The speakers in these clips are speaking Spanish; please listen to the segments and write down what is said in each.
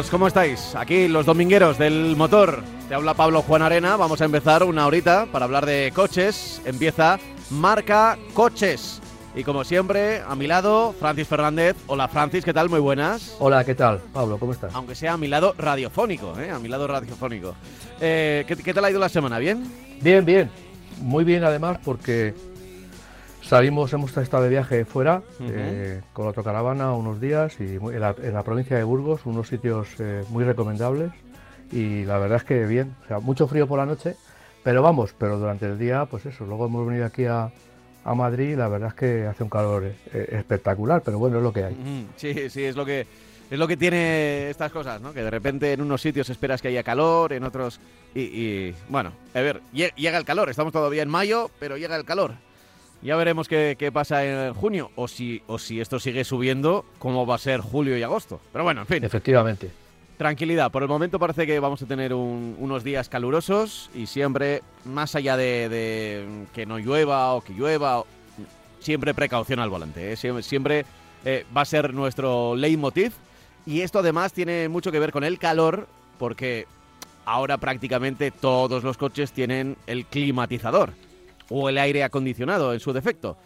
amigos? ¿Cómo estáis? Aquí los domingueros del motor. Te habla Pablo Juan Arena. Vamos a empezar una horita para hablar de coches. Empieza Marca Coches. Y como siempre, a mi lado, Francis Fernández. Hola Francis, ¿qué tal? Muy buenas. Hola, ¿qué tal? Pablo, ¿cómo estás? Aunque sea a mi lado radiofónico, ¿eh? A mi lado radiofónico. Eh, ¿qué, ¿Qué tal ha ido la semana? ¿Bien? Bien, bien. Muy bien además porque salimos, hemos estado de viaje fuera eh, con otra caravana unos días y en la, en la provincia de Burgos, unos sitios eh, muy recomendables y la verdad es que bien. O sea, mucho frío por la noche, pero vamos, pero durante el día, pues eso. Luego hemos venido aquí a, a Madrid y la verdad es que hace un calor eh, espectacular, pero bueno, es lo que hay. Sí, sí, es lo que es lo que tiene estas cosas, ¿no? Que de repente en unos sitios esperas que haya calor, en otros y, y, bueno, a ver, lle- llega el calor. Estamos todavía en mayo, pero llega el calor. Ya veremos qué, qué pasa en junio o si o si esto sigue subiendo, cómo va a ser julio y agosto. Pero bueno, en fin. Efectivamente. Tranquilidad, por el momento parece que vamos a tener un- unos días calurosos y siempre, más allá de, de que no llueva o que llueva, siempre precaución al volante. ¿eh? Siempre, siempre, eh, va a ser nuestro leitmotiv y esto además tiene mucho que ver con el calor porque ahora prácticamente todos los coches tienen el climatizador o el aire acondicionado en su defecto.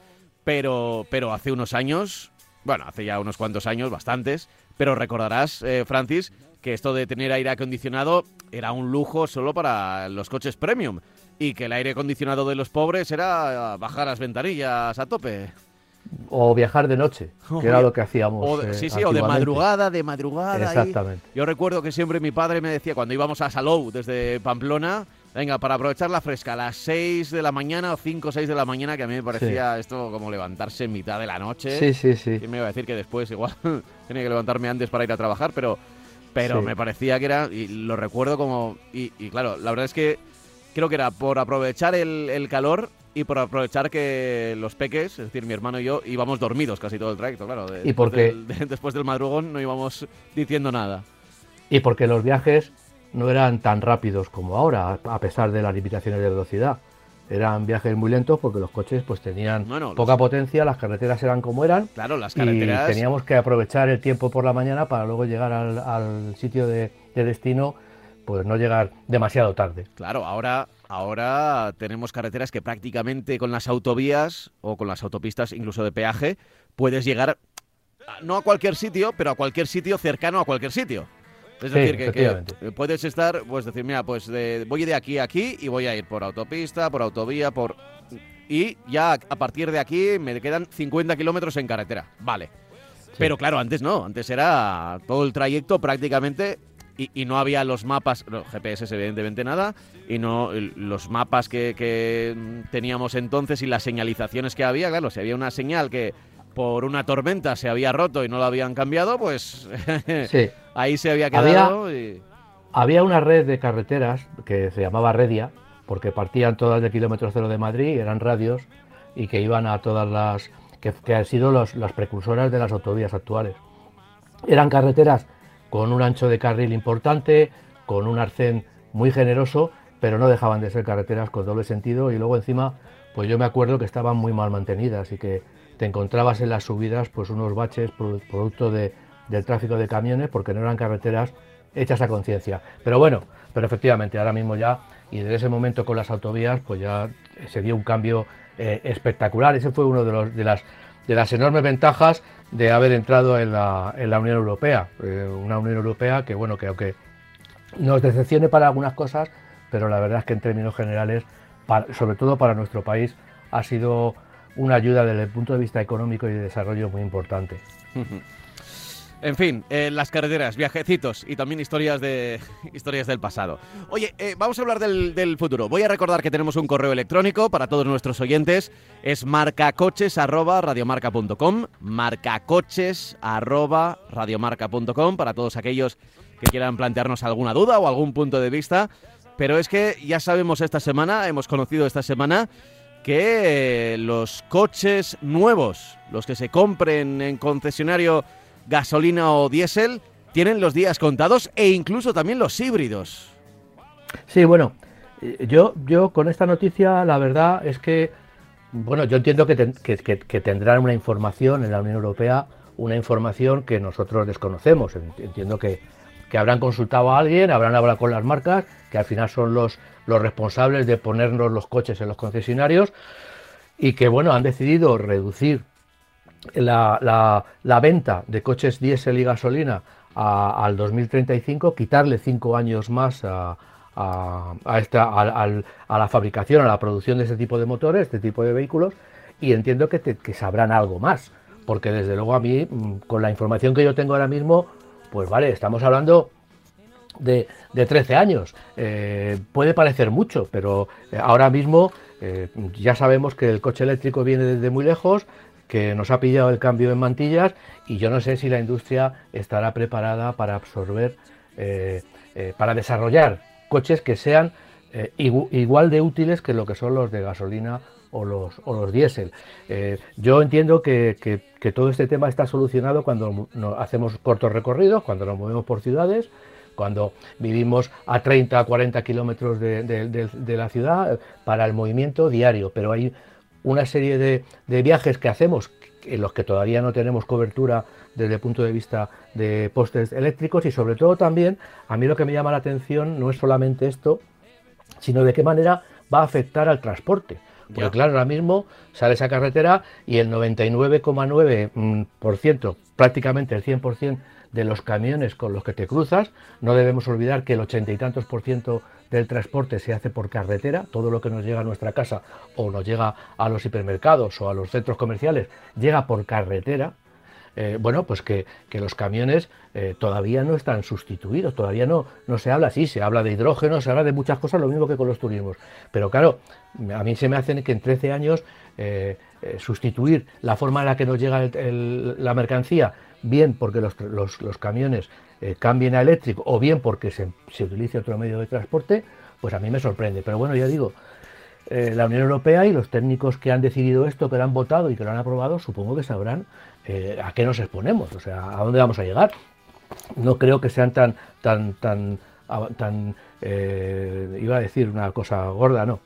Pero, pero hace unos años, bueno, hace ya unos cuantos años, bastantes, pero recordarás, eh, Francis, que esto de tener aire acondicionado era un lujo solo para los coches premium y que el aire acondicionado de los pobres era bajar las ventanillas a tope. O viajar de noche, que era lo que hacíamos. O de- eh, sí, sí, o de madrugada, de madrugada. Exactamente. Yo recuerdo que siempre mi padre me decía, cuando íbamos a Salou desde Pamplona, venga, para aprovechar la fresca, a las 6 de la mañana o 5 o 6 de la mañana, que a mí me parecía esto como levantarse en mitad de la noche. Sí, sí, sí. ¿Quién me iba a decir que después igual tenía que levantarme antes para ir a trabajar? Pero, pero Sí. me parecía que era, y lo recuerdo como, y, y claro, la verdad es que creo que era por aprovechar el, el calor y por aprovechar que los peques, es decir, mi hermano y yo, íbamos dormidos casi todo el trayecto, claro. de- ¿Y por después qué? del- de- después del madrugón no íbamos diciendo nada. Y porque los viajes no eran tan rápidos como ahora, a pesar de las limitaciones de velocidad. Eran viajes muy lentos porque los coches pues tenían Bueno, los- poca potencia, las carreteras eran como eran Claro, las y carreteras... teníamos que aprovechar el tiempo por la mañana para luego llegar al, al sitio de, de destino, pues no llegar demasiado tarde. Claro, ahora, ahora tenemos carreteras que prácticamente con las autovías o con las autopistas incluso de peaje puedes llegar a- no a cualquier sitio, pero a cualquier sitio cercano a cualquier sitio. Es Sí, decir, que- puedes estar, pues decir, mira, pues de- voy de aquí a aquí y voy a ir por autopista, por autovía, por... Y ya a partir de aquí me quedan 50 kilómetros en carretera. Vale. Pero claro, antes no, antes era todo el trayecto prácticamente y, y no había los mapas, los GPS evidentemente nada, y no los mapas que, que, teníamos entonces y las señalizaciones que había, claro, si había una señal que por una tormenta se había roto y no la habían cambiado, pues Sí. ahí se había Había- quedado y... Había una red de carreteras que se llamaba Redia, porque partían todas de kilómetro cero de Madrid, eran radios, y que iban a todas las. que, que han sido los- las precursoras de las autovías actuales. Eran carreteras con un ancho de carril importante, con un arcén muy generoso, pero no dejaban de ser carreteras con doble sentido, y luego encima, pues yo me acuerdo que estaban muy mal mantenidas y que te encontrabas en las subidas pues unos baches produ- producto de- del tráfico de camiones, porque no eran carreteras hechas a conciencia. Pero bueno, pero efectivamente, ahora mismo ya, y desde ese momento con las autovías, pues ya se dio un cambio eh, espectacular. Ese fue uno de, las, de las enormes ventajas de haber entrado en la, en la Unión Europea. Eh, una Unión Europea que, bueno, que aunque nos decepcione para algunas cosas, pero la verdad es que en términos generales, sobre todo para nuestro país, ha sido una ayuda desde el punto de vista económico y de desarrollo muy importante. En fin, eh, las carreteras, viajecitos y también historias de historias del pasado. Oye, eh, vamos a hablar del, futuro. Voy a recordar que tenemos un correo electrónico para todos nuestros oyentes. Es marcacoches@radiomarca.com, marcacoches@radiomarca.com para todos aquellos que quieran plantearnos alguna duda o algún punto de vista. Pero es que ya sabemos esta semana, hemos conocido esta semana que los coches nuevos, los que se compren en concesionario gasolina o diésel, tienen los días contados e incluso también los híbridos. Sí, bueno, eh, yo, yo con esta noticia la verdad es que, bueno, yo entiendo que, tendrán una información en la Unión Europea, una información que nosotros desconocemos. Entiendo que, que habrán consultado a alguien, habrán hablado con las marcas, que al final son los, los responsables de ponernos los coches en los concesionarios y que, bueno, han decidido reducir la, la, venta de coches diésel y gasolina al 2035, quitarle cinco años más a, a, esta, a, la fabricación, a la producción de este tipo de motores, este tipo de vehículos, y entiendo que, que, sabrán algo más, porque desde luego a mí, mm, con la información que yo tengo ahora mismo, pues vale, estamos hablando de, de 13 años. Eh, puede parecer mucho, pero eh, ahora mismo eh, ya sabemos que el coche eléctrico viene desde muy lejos, que nos ha pillado el cambio en mantillas y yo no sé si la industria estará preparada para absorber, para desarrollar coches que sean igual de útiles que lo que son los de gasolina o los, o los diésel. yo entiendo que, todo este tema está solucionado cuando hacemos cortos recorridos, cuando nos movemos por ciudades, cuando vivimos a 30, 40 kilómetros de, de, la ciudad para el movimiento diario, pero hay una serie de, viajes que hacemos en los que todavía no tenemos cobertura desde el punto de vista de postes eléctricos y sobre todo también a mí lo que me llama la atención no es solamente esto, sino de qué manera va a afectar al transporte. Porque claro, ahora mismo sale esa carretera y el 99,9%, prácticamente el 100% de los camiones con los que te cruzas, no debemos olvidar que el ochenta y tantos por ciento del transporte se hace por carretera, todo lo que nos llega a nuestra casa o nos llega a los hipermercados o a los centros comerciales llega por carretera, eh, bueno, pues que, los camiones eh, todavía no están sustituidos, todavía no, no se habla así, se habla de hidrógeno, se habla de muchas cosas, lo mismo que con los turismos. Pero claro, a mí se me hacen que en 13 años eh, sustituir la forma en la que nos llega la mercancía, bien porque los, los camiones eh, cambien a eléctrico o bien porque se, utilice otro medio de transporte, pues a mí me sorprende. Pero bueno, ya digo, eh, la Unión Europea y los técnicos que han decidido esto, que lo han votado y que lo han aprobado, supongo que sabrán eh, a qué nos exponemos, o sea, a dónde vamos a llegar. No creo que sean tan, tan, tan, tan iba a decir una cosa gorda, no.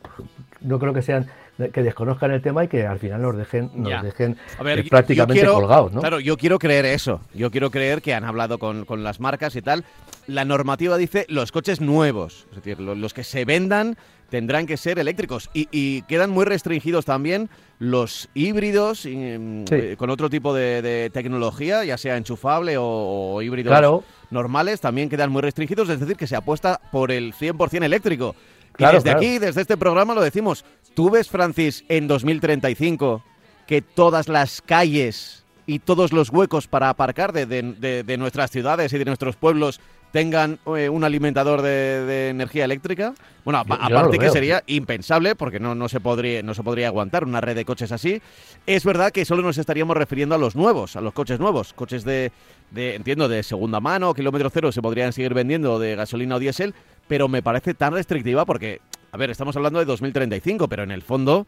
No creo que sean que desconozcan el tema y que al final nos dejen, nos dejen eh, prácticamente colgados. ¿no? Claro, yo quiero creer eso. Yo quiero creer que han hablado con, las marcas y tal. La normativa dice los coches nuevos, es decir, los, que se vendan tendrán que ser eléctricos y, quedan muy restringidos también los híbridos mm, eh, con otro tipo de, tecnología, ya sea enchufable o, híbridos normales, también quedan muy restringidos, es decir, que se apuesta por el 100% eléctrico. Y desde aquí, desde este programa, lo decimos. ¿Tú ves, Francis, en 2035 que todas las calles y todos los huecos para aparcar de, nuestras ciudades y de nuestros pueblos tengan eh, un alimentador de, energía eléctrica. Bueno, aparte que sería impensable porque no, no, se podría, no se podría aguantar una red de coches así. Es verdad que solo nos estaríamos refiriendo a los nuevos, a los coches nuevos. Coches de entiendo, de segunda mano, kilómetro cero, se podrían seguir vendiendo de gasolina o diésel, pero me parece tan restrictiva porque, a ver, estamos hablando de 2035, pero en el fondo...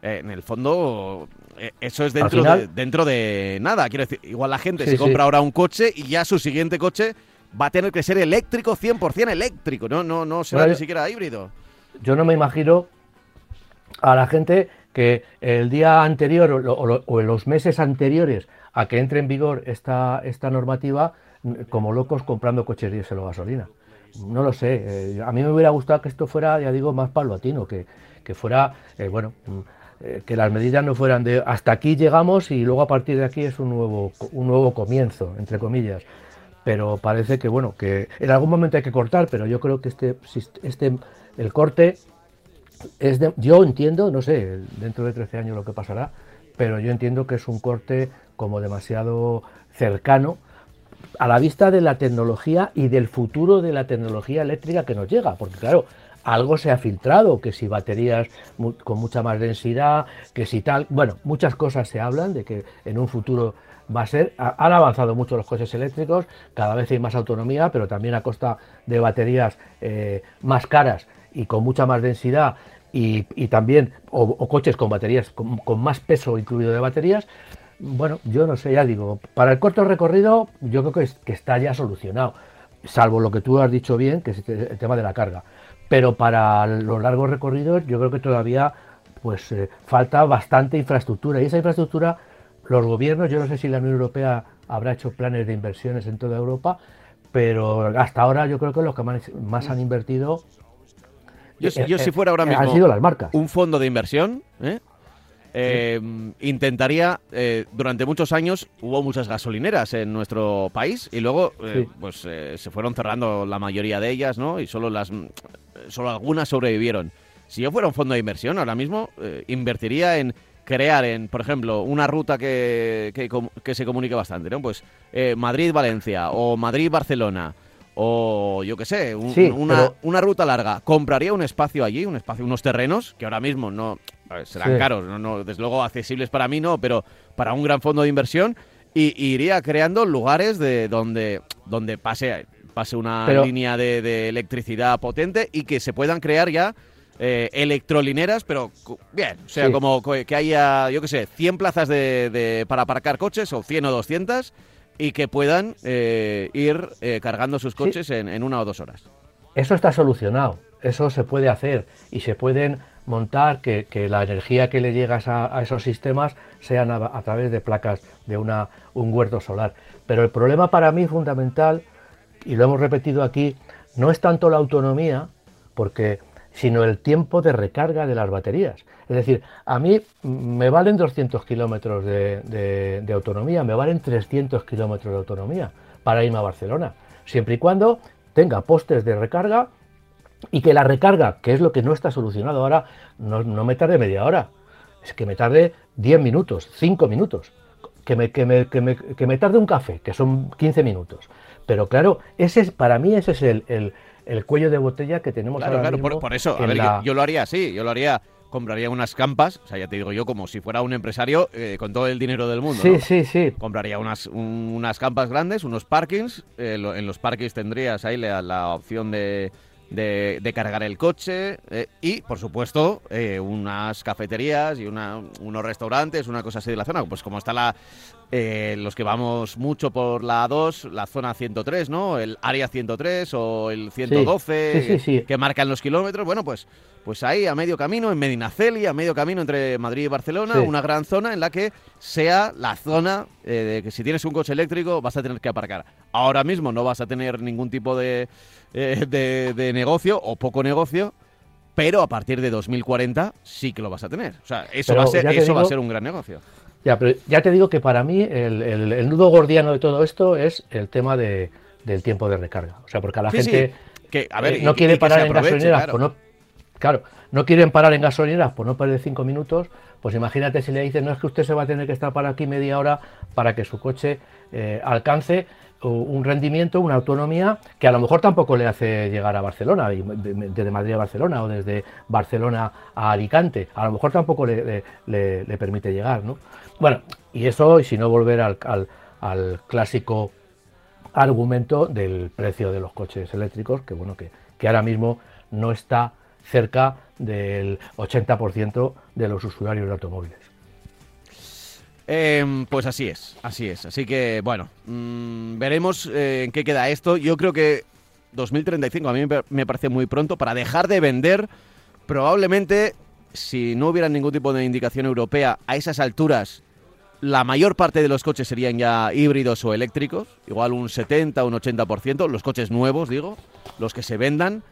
Eh, en el fondo, eh, eso es dentro, de, dentro de nada. Quiero decir, igual la gente se compra ahora un coche y ya su siguiente coche va a tener que ser eléctrico, 100% eléctrico, no, no, no será ni siquiera híbrido. Yo no me imagino a la gente que el día anterior o, en los meses anteriores a que entre en vigor esta, esta normativa, como locos comprando coches diésel o gasolina no lo sé. Eh, a mí me hubiera gustado que esto fuera, ya digo, más paulatino, que, que fuera, eh, bueno, mm, eh, que las medidas no fueran de hasta aquí llegamos y luego a partir de aquí es un nuevo, un nuevo comienzo, entre comillas. Pero parece que, bueno, que en algún momento hay que cortar, pero yo creo que este, este el corte es de, yo entiendo, no sé, dentro de 13 años lo que pasará, pero yo entiendo que es un corte como demasiado cercano a la vista de la tecnología y del futuro de la tecnología eléctrica que nos llega, porque claro, algo se ha filtrado, que si baterías con mucha más densidad, que si tal, bueno, muchas cosas se hablan de que en un futuro va a ser, han avanzado mucho los coches eléctricos, cada vez hay más autonomía, pero también a costa de baterías eh, más caras y con mucha más densidad y, también, o, coches con baterías con, más peso incluido de baterías, bueno, yo no sé, ya digo, para el corto recorrido yo creo que, que está ya solucionado, salvo lo que tú has dicho bien, que es el tema de la carga pero para los largos recorridos yo creo que todavía pues eh, falta bastante infraestructura y esa infraestructura los gobiernos, yo no sé si la Unión Europea habrá hecho planes de inversiones en toda Europa, pero hasta ahora yo creo que los que más, han invertido yo, eh, si fuera ahora mismo han sido las marcas. un fondo de inversión, ¿eh? Intentaría, durante muchos años hubo muchas gasolineras en nuestro país y luego pues se fueron cerrando la mayoría de ellas, ¿no? Y solo las solo algunas sobrevivieron. Si yo fuera un fondo de inversión, ahora mismo eh, invertiría en crear, en, por ejemplo, una ruta que, que, se comunique bastante, ¿no? Pues eh, Madrid-Valencia o Madrid-Barcelona o yo qué sé, una, una, ruta larga. Compraría un espacio allí, un espacio, unos terrenos que ahora mismo no serán caros, no, no, desde luego accesibles para mí no, pero para un gran fondo de inversión y, iría creando lugares de donde donde pase pase una línea de, electricidad potente y que se puedan crear ya eh, electrolineras, pero bien, o sea, como que haya, yo qué sé, 100 plazas de, para aparcar coches o 100 o 200 y que puedan eh, ir eh, cargando sus coches en, una o dos horas. Eso está solucionado, eso se puede hacer y se pueden montar que, la energía que le llegas a, esos sistemas sean a, a, través de placas de una, un huerto solar. Pero el problema para mí fundamental y lo hemos repetido aquí, no es tanto la autonomía, porque sino el tiempo de recarga de las baterías. Es decir, a mí me valen 200 kilómetros de, autonomía, me valen 300 kilómetros de autonomía para irme a Barcelona, siempre y cuando tenga postes de recarga y que la recarga, que es lo que no está solucionado ahora, no, me tarde media hora, es que me tarde 10 minutos, 5 minutos, que me, que me, que me, que me tarde un café, que son 15 minutos. Pero claro, ese es, para mí ese es el, cuello de botella que tenemos claro, ahora claro, Por, eso, a ver, yo, lo haría así, yo lo haría compraría unas campas, o sea, ya te digo yo, como si fuera un empresario eh, con todo el dinero del mundo. Sí, sí, sí. Compraría unas, unas campas grandes, unos parkings. Eh, en los parkings tendrías ahí la opción de, de, cargar el coche eh, y, por supuesto, eh, unas cafeterías y una, unos restaurantes, una cosa así de la zona, pues como está la eh, los que vamos mucho por la 2, la zona 103, ¿no? El área 103 o el 112 que marcan los kilómetros, bueno, pues pues ahí a medio camino, en Medinaceli, a medio camino entre Madrid y Barcelona, una gran zona en la que sea la zona de que si tienes un coche eléctrico vas a tener que aparcar. Ahora mismo no vas a tener ningún tipo de eh, de, negocio o poco negocio, pero a partir de 2040 sí que lo vas a tener. O sea, eso, va a, ser, eso va a ser un gran negocio. Ya, pero ya te digo que para mí el, nudo gordiano de todo esto es el tema de, del tiempo de recarga. O sea, porque a la gente Que, a ver, eh, no quiere parar en gasolineras, claro. no, claro, no quieren parar en gasolineras por no perder cinco minutos, pues imagínate si le dicen, no es que usted se va a tener que estar para aquí media hora para que su coche eh, alcance un rendimiento, una autonomía que a lo mejor tampoco le hace llegar a Barcelona, desde Madrid a Barcelona o desde Barcelona a Alicante, a lo mejor tampoco le, permite llegar, ¿no? Bueno, y eso, y si no volver al, al, clásico argumento del precio de los coches eléctricos, que bueno, que, que ahora mismo no está cerca del 80% de los usuarios de automóviles. Em, pues así es, así es. Así que, bueno, mm, veremos eh, en qué queda esto. Yo creo que 2035 a mí me parece muy pronto para dejar de vender. Probablemente, si no hubiera ningún tipo de indicación europea a esas alturas, la mayor parte de los coches serían ya híbridos o eléctricos. Igual un 70, un 80%. Los coches nuevos, digo, los que se vendan.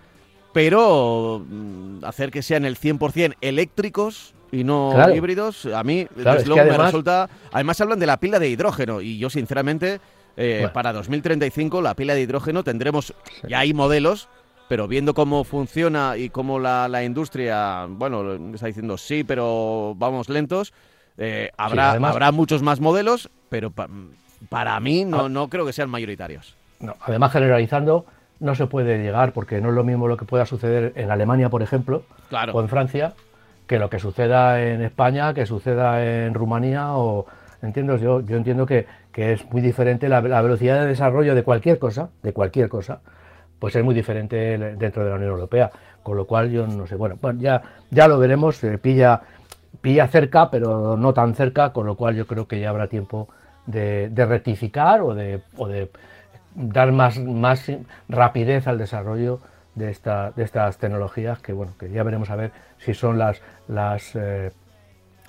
Pero mm, hacer que sean el 100% eléctricos y no híbridos, a mí desde luego me resulta... Además hablan de la pila de hidrógeno y yo sinceramente eh, para 2035 la pila de hidrógeno tendremos, ya hay modelos, pero viendo cómo funciona y cómo la, la industria, bueno, está diciendo sí, pero vamos lentos, eh, habrá, habrá muchos más modelos, pero para mí no, no creo que sean mayoritarios. No, además generalizando no se puede llegar porque no es lo mismo lo que pueda suceder en Alemania, por ejemplo, Claro. o en Francia, que lo que suceda en España, que suceda en Rumanía o entiendo yo, yo entiendo que, que es muy diferente la, velocidad de desarrollo de cualquier cosa, de cualquier cosa, pues es muy diferente dentro de la Unión Europea, con lo cual yo no sé, bueno, bueno ya ya lo veremos, pilla pilla cerca, pero no tan cerca, con lo cual yo creo que ya habrá tiempo de, de rectificar o de, o de dar más, más rapidez al desarrollo de, esta, de estas tecnologías que bueno que ya veremos a ver si son las las eh,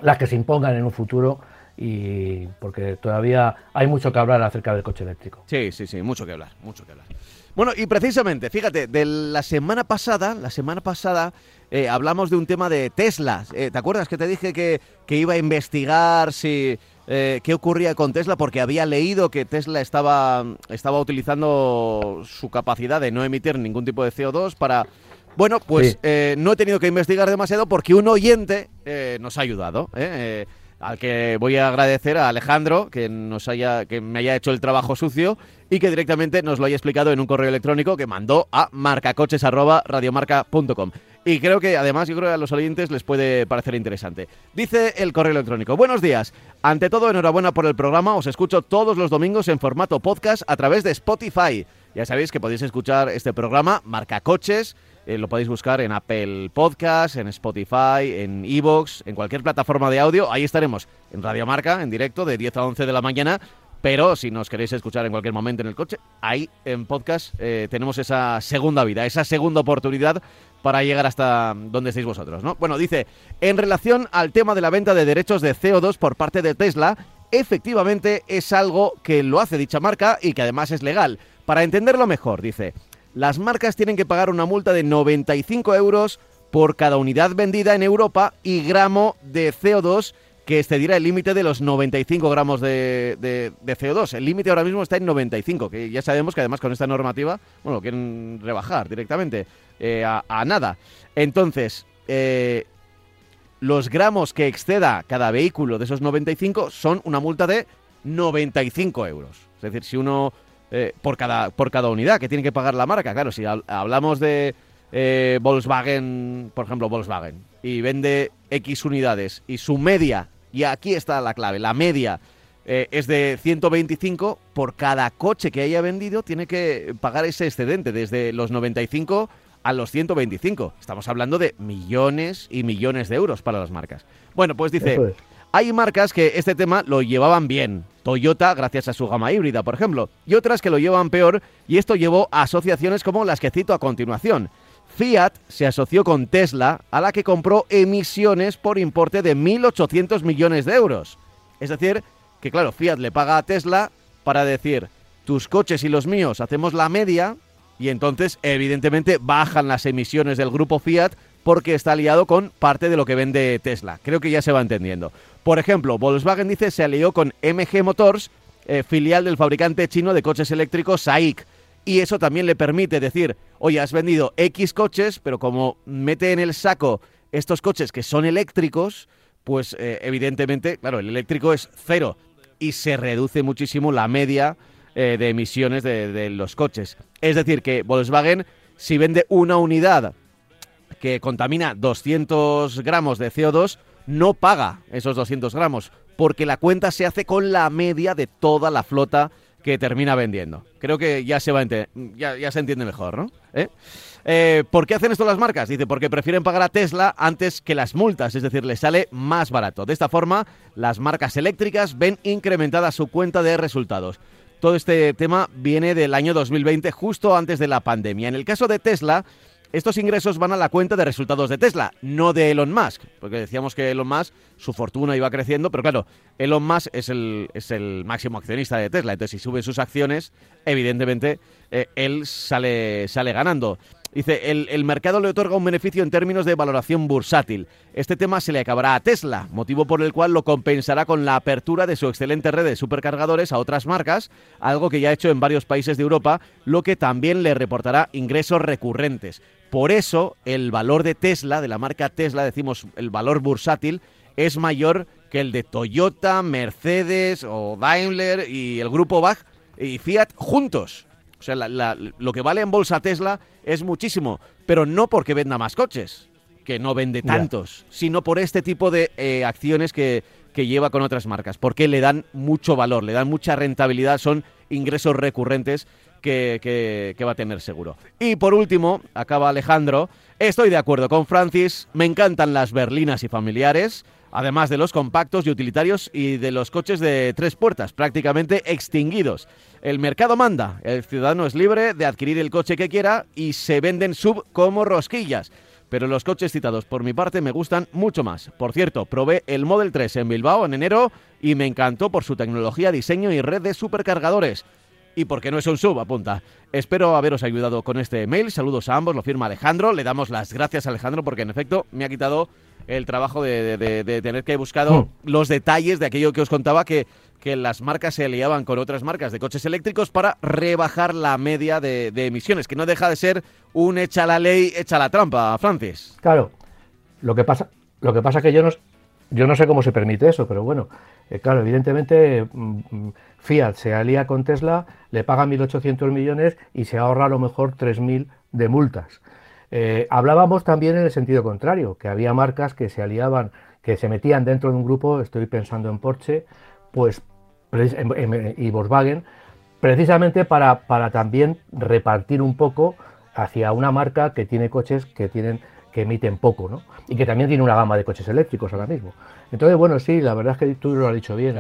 las que se impongan en un futuro y porque todavía hay mucho que hablar acerca del coche eléctrico. Sí, sí, sí, mucho que hablar, mucho que hablar. Bueno, y precisamente, fíjate, de la semana pasada, la semana pasada eh, hablamos de un tema de Tesla. Eh, ¿Te acuerdas que te dije que, que iba a investigar si eh, qué ocurría con Tesla? Porque había leído que Tesla estaba, estaba utilizando su capacidad de no emitir ningún tipo de CO2 para... Bueno, pues Sí. eh, no he tenido que investigar demasiado porque un oyente eh, nos ha ayudado. ¿eh? Eh, al que voy a agradecer a Alejandro que nos haya que me haya hecho el trabajo sucio y que directamente nos lo haya explicado en un correo electrónico que mandó a marcacoches@radiomarca.com. Y creo que además yo creo que a los oyentes les puede parecer interesante. Dice el correo electrónico: "Buenos días. Ante todo, enhorabuena por el programa. Os escucho todos los domingos en formato podcast a través de Spotify. Ya sabéis que podéis escuchar este programa Marca Coches eh, lo podéis buscar en Apple Podcast, en Spotify, en Evox, en cualquier plataforma de audio. Ahí estaremos en Radio Marca, en directo, de 10 a 11 de la mañana. Pero si nos queréis escuchar en cualquier momento en el coche, ahí en podcast eh, tenemos esa segunda vida, esa segunda oportunidad para llegar hasta donde estéis vosotros, ¿no? Bueno, dice, en relación al tema de la venta de derechos de CO2 por parte de Tesla, efectivamente es algo que lo hace dicha marca y que además es legal. Para entenderlo mejor, dice, las marcas tienen que pagar una multa de 95 euros por cada unidad vendida en Europa y gramo de CO2 que excederá el límite de los 95 gramos de, de- de CO2. El límite ahora mismo está en 95, que ya sabemos que además con esta normativa, bueno, quieren rebajar directamente eh, a, nada. Entonces, eh, los gramos que exceda cada vehículo de esos 95 son una multa de 95 euros. Es decir, si uno eh, por cada por cada unidad que tiene que pagar la marca, claro, si hab- hablamos de Volkswagen, por ejemplo, Volkswagen, y vende X unidades y su media, y aquí está la clave, la media eh, es de 125, por cada coche que haya vendido tiene que pagar ese excedente desde los 95 a los 125. Estamos hablando de millones y millones de euros para las marcas. Bueno, pues dice, es. hay marcas que este tema lo llevaban bien. Toyota, gracias a su gama híbrida, por ejemplo, y otras que lo llevan peor, y esto llevó a asociaciones como las que cito a continuación. Fiat se asoció con Tesla, a la que compró emisiones por importe de 1.800 millones de euros. Es decir, que claro, Fiat le paga a Tesla para decir, tus coches y los míos hacemos la media, y entonces evidentemente bajan las emisiones del grupo Fiat porque está aliado con parte de lo que vende Tesla. Creo que ya se va entendiendo. Por ejemplo, Volkswagen dice se alió con MG Motors, eh, filial del fabricante chino de coches eléctricos SAIC. Y eso también le permite decir, oye, has vendido X coches, pero como mete en el saco estos coches que son eléctricos, pues eh, evidentemente, claro, el eléctrico es cero y se reduce muchísimo la media eh, de emisiones de, de los coches. Es decir, que Volkswagen, si vende una unidad que contamina 200 gramos de CO2, no paga esos 200 gramos, porque la cuenta se hace con la media de toda la flota que termina vendiendo. Creo que ya se va ya, ya se entiende mejor, ¿no? ¿Eh? Eh, ¿Por qué hacen esto las marcas? Dice, porque prefieren pagar a Tesla antes que las multas, es decir, les sale más barato. De esta forma, las marcas eléctricas ven incrementada su cuenta de resultados. Todo este tema viene del año 2020, justo antes de la pandemia. En el caso de Tesla, estos ingresos van a la cuenta de resultados de Tesla, no de Elon Musk, porque decíamos que Elon Musk, su fortuna iba creciendo, pero claro, Elon Musk es el, es el máximo accionista de Tesla, entonces si suben sus acciones, evidentemente eh, él sale, sale ganando. Dice, el, el mercado le otorga un beneficio en términos de valoración bursátil. Este tema se le acabará a Tesla, motivo por el cual lo compensará con la apertura de su excelente red de supercargadores a otras marcas, algo que ya ha hecho en varios países de Europa, lo que también le reportará ingresos recurrentes. Por eso, el valor de Tesla, de la marca Tesla, decimos el valor bursátil, es mayor que el de Toyota, Mercedes o Daimler y el grupo Bach y Fiat juntos. O sea, lo que vale en bolsa Tesla es muchísimo, pero no porque venda más coches, que no vende tantos, sino por este tipo de eh, acciones que, que lleva con otras marcas, porque le dan mucho valor, le dan mucha rentabilidad, son ingresos recurrentes que, va a tener seguro. Y por último, acaba Alejandro, estoy de acuerdo con Francis, me encantan las berlinas y familiares, además de los compactos y utilitarios y de los coches de tres puertas, prácticamente extinguidos. El mercado manda, el ciudadano es libre de adquirir el coche que quiera y se venden sub como rosquillas. Pero los coches citados por mi parte me gustan mucho más. Por cierto, probé el Model 3 en Bilbao en enero y me encantó por su tecnología, diseño y red de supercargadores y porque no es un sub, apunta. Espero haberos ayudado con este mail. Saludos a ambos, lo firma Alejandro. Le damos las gracias a Alejandro porque en efecto me ha quitado el trabajo de, tener que buscar hmm. los detalles de aquello que os contaba que, que las marcas se aliaban con otras marcas de coches eléctricos para rebajar la media de, emisiones, que no deja de ser un echa la ley, echa la trampa, Francis. Claro, lo que pasa, lo que pasa que yo no, yo no sé cómo se permite eso, pero bueno, eh, claro, evidentemente mm, mm, Fiat se alía con Tesla, le paga 1.800 millones y se ahorra a lo mejor 3.000 de multas. Eh, hablábamos también en el sentido contrario, que había marcas que se aliaban, que se metían dentro de un grupo, estoy pensando en Porsche, pues y Volkswagen, precisamente para, para también repartir un poco hacia una marca que tiene coches que tienen que emiten poco, ¿no? Y que también tiene una gama de coches eléctricos ahora mismo. Entonces, bueno, sí, la verdad es que tú lo has dicho bien.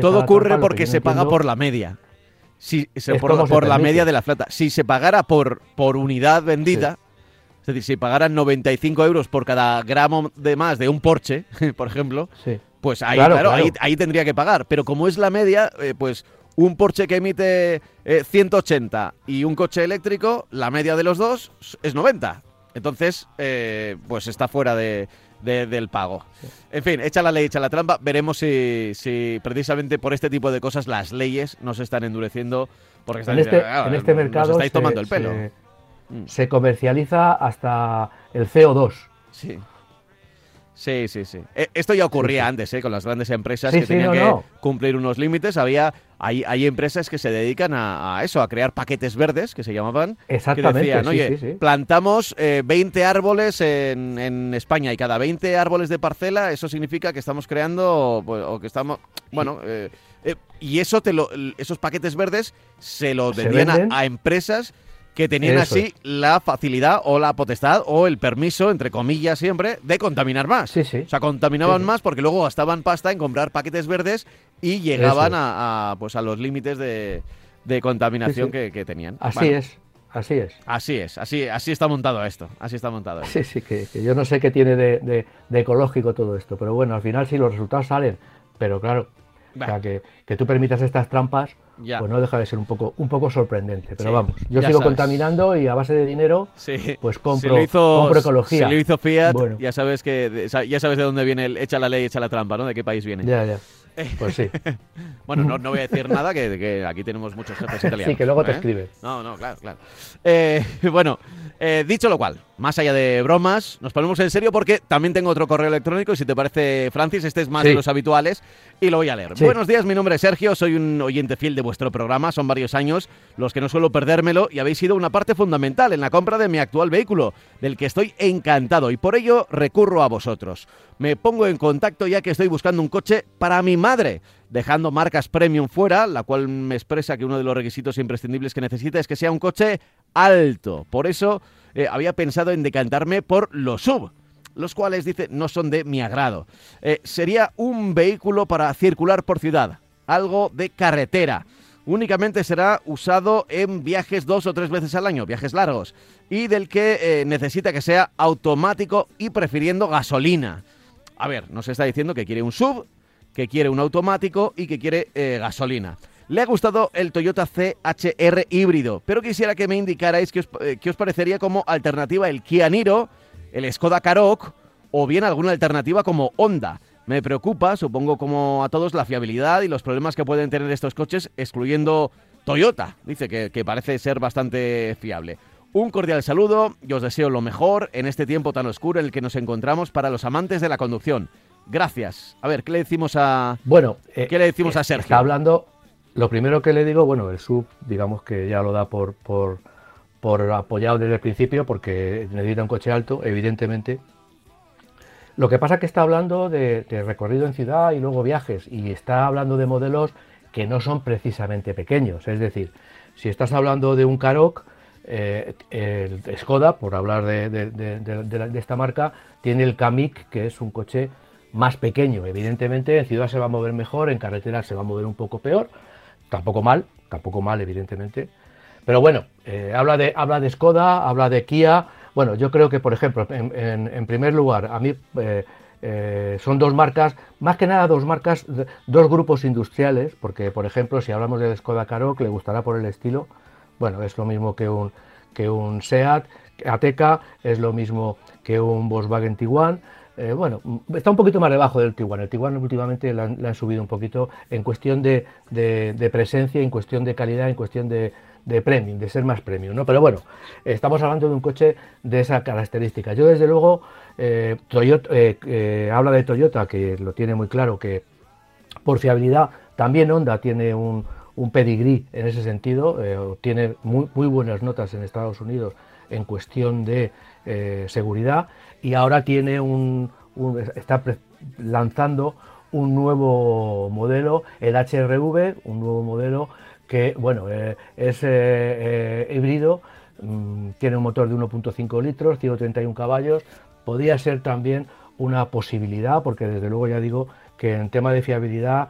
Todo ocurre porque se paga por la media. Si, por, la media de la flota. Si se pagara por, por unidad vendida, es decir, si pagaran 95 euros por cada gramo de más de un Porsche, por ejemplo, pues ahí, claro, Ahí, tendría que pagar. Pero como es la media, eh, pues un Porsche que emite 180 eh, y un coche eléctrico, la media de los dos es 90. Entonces, eh, pues está fuera de, del pago. En fin, echa la ley, echa la trampa. Veremos si, si, precisamente por este tipo de cosas las leyes no se están endureciendo. Porque en, este, en este mercado estáis tomando el pelo. Mm. Se, comercializa hasta el CO2. Sí. Sí, sí, sí. Eh, esto ya ocurría antes, ¿eh? Con las grandes empresas que tenían que cumplir unos límites. Había, hay, hay empresas que se dedican a, eso, a crear paquetes verdes, que se llamaban. Exactamente. Que decían, oye, plantamos 20 eh, árboles en, en, España y cada 20 árboles de parcela, eso significa que estamos creando, pues, o que estamos, bueno, eh, y eso te lo, esos paquetes verdes se los vendían a empresas que tenían así la facilidad o la potestad o el permiso, entre comillas siempre, de contaminar más. Sí, sí. O sea, contaminaban más porque luego gastaban pasta en comprar paquetes verdes y llegaban a, pues a los límites de, contaminación que, tenían. Así es. Así es. Así es, así, así está montado esto. Así está montado Sí, sí, que, yo no sé qué tiene de, ecológico todo esto, pero bueno, al final sí los resultados salen. Pero claro, o sea, que, que tú permitas estas trampas, pues no deja de ser un poco, un poco sorprendente. Pero vamos, yo sigo contaminando y a base de dinero, pues compro, ecología. Si lo hizo Fiat, ya sabes que ya sabes de dónde viene el echa la ley, echa la trampa, ¿no? De qué país viene. Ya, ya. Pues sí. bueno, no, no, voy a decir nada, que, que, aquí tenemos muchos jefes italianos. Sí, que luego te ¿eh? escribe. No, no, claro, claro. Eh, bueno, eh, dicho lo cual, más allá de bromas, nos ponemos en serio porque también tengo otro correo electrónico y si te parece, Francis, este es más de los habituales y lo voy a leer. Buenos días, mi nombre es Sergio, soy un oyente fiel de vuestro programa, son varios años los que no suelo perdérmelo y habéis sido una parte fundamental en la compra de mi actual vehículo, del que estoy encantado y por ello recurro a vosotros. Me pongo en contacto ya que estoy buscando un coche para mi madre dejando marcas premium fuera, la cual me expresa que uno de los requisitos imprescindibles que necesita es que sea un coche alto. Por eso eh, había pensado en decantarme por los sub los cuales dice no son de mi agrado. Eh, sería un vehículo para circular por ciudad, algo de carretera. Únicamente será usado en viajes dos o tres veces al año, viajes largos, y del que eh, necesita que sea automático y prefiriendo gasolina. A ver, nos está diciendo que quiere un sub que quiere un automático y que quiere gasolina. Le ha gustado el Toyota CHR híbrido, pero quisiera que me indicarais eh, qué os, parecería como alternativa el Kia Niro, el Skoda Karoq o bien alguna alternativa como Honda. Me preocupa, supongo como a todos, la fiabilidad y los problemas que pueden tener estos coches, excluyendo Toyota. Dice que, que parece ser bastante fiable. Un cordial saludo y os deseo lo mejor en este tiempo tan oscuro en el que nos encontramos para los amantes de la conducción. Gracias. A ver, ¿qué le decimos a Bueno, ¿qué le decimos eh, a Sergio? Está hablando, lo primero que le digo, bueno, el sub, digamos que ya lo da por, apoyado desde el principio, porque necesita un coche alto, evidentemente. Lo que pasa es que está hablando de, recorrido en ciudad y luego viajes, y está hablando de modelos que no son precisamente pequeños. Es decir, si estás hablando de un Karoq, eh, el Skoda, por hablar de, de- de- de- de la- de esta marca, tiene el Kamiq, que es un coche más pequeño. Evidentemente, en ciudad se va a mover mejor, en carretera se va a mover un poco peor. Tampoco mal, tampoco mal, evidentemente. Pero bueno, eh, habla, de, habla de Skoda, habla de Kia. Bueno, yo creo que, por ejemplo, en, en- primer lugar, a mí eh, eh, son dos marcas, más que nada dos marcas, dos grupos industriales, porque, por ejemplo, si hablamos de Skoda Karoq, le gustará por el estilo. Bueno, es lo mismo que un, que un SEAT, Ateca, es lo mismo que un Volkswagen Tiguan. Eh, bueno, mm, está un poquito más debajo del Tiguan. El Tiguan últimamente le han, subido un poquito en cuestión de, presencia, en cuestión de calidad, en cuestión de, de premium, de ser más premium, ¿no? Pero bueno, estamos hablando de un coche de esa característica. Yo desde luego, eh, Toyota, eh, habla de Toyota, que lo tiene muy claro, que por fiabilidad también Honda tiene un, pedigrí en ese sentido, tiene muy, muy buenas notas en Estados Unidos en cuestión de eh, seguridad y ahora tiene un, está lanzando un nuevo modelo, el HRV, un nuevo modelo que bueno eh, es eh, híbrido, mm, tiene un motor de 1.5 litros, 131 caballos, podría ser también una posibilidad, porque desde luego ya digo que en tema de fiabilidad,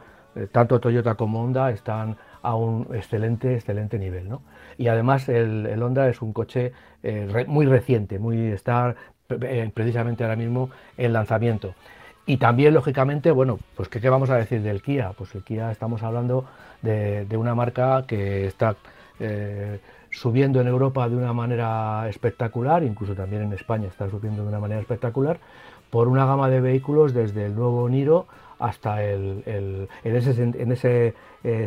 tanto Toyota como Honda están a un excelente, excelente nivel. ¿no? Y además el, el Honda es un coche eh, muy reciente, muy está eh, precisamente ahora mismo en lanzamiento. Y también, lógicamente, bueno, pues ¿qué, qué vamos a decir del Kia? Pues el Kia estamos hablando de, de una marca que está eh, subiendo en Europa de una manera espectacular, incluso también en España está subiendo de una manera espectacular, por una gama de vehículos desde el nuevo Niro hasta el, el- en ese, en ese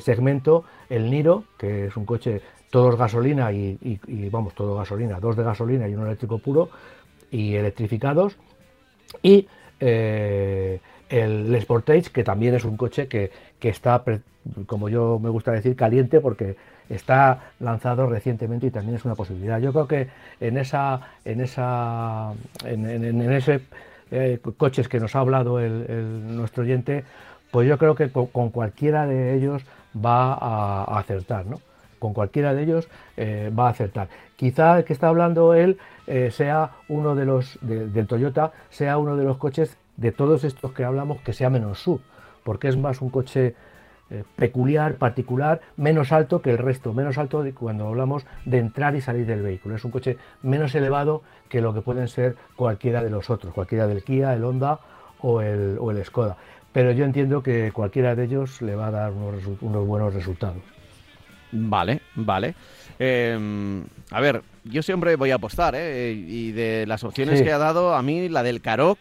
segmento el Niro, que es un coche todos gasolina y, vamos, todo gasolina, dos de gasolina y uno eléctrico puro y electrificados, y eh, el Sportage, que también es un coche que, que está, como yo me gusta decir, caliente porque está lanzado recientemente y también es una posibilidad. Yo creo que en esa, en esa, en, ese eh, coches que nos ha hablado nuestro oyente, pues yo creo que con, con cualquiera de ellos va a, a acertar, ¿no? Con cualquiera de ellos eh, va a acertar. Quizá el que está hablando él eh, sea uno de los de- del Toyota, sea uno de los coches de todos estos que hablamos que sea menos sub, porque es más un coche eh, peculiar, particular, menos alto que el resto, menos alto cuando hablamos de entrar y salir del vehículo. Es un coche menos elevado que lo que pueden ser cualquiera de los otros, cualquiera del Kia, el Honda o el, o el Skoda. Pero yo entiendo que cualquiera de ellos le va a dar unos, unos buenos resultados. Vale, vale. Eh, a ver, yo siempre voy a apostar, ¿eh? Y de las opciones Sí. que ha dado, a mí la del Karoq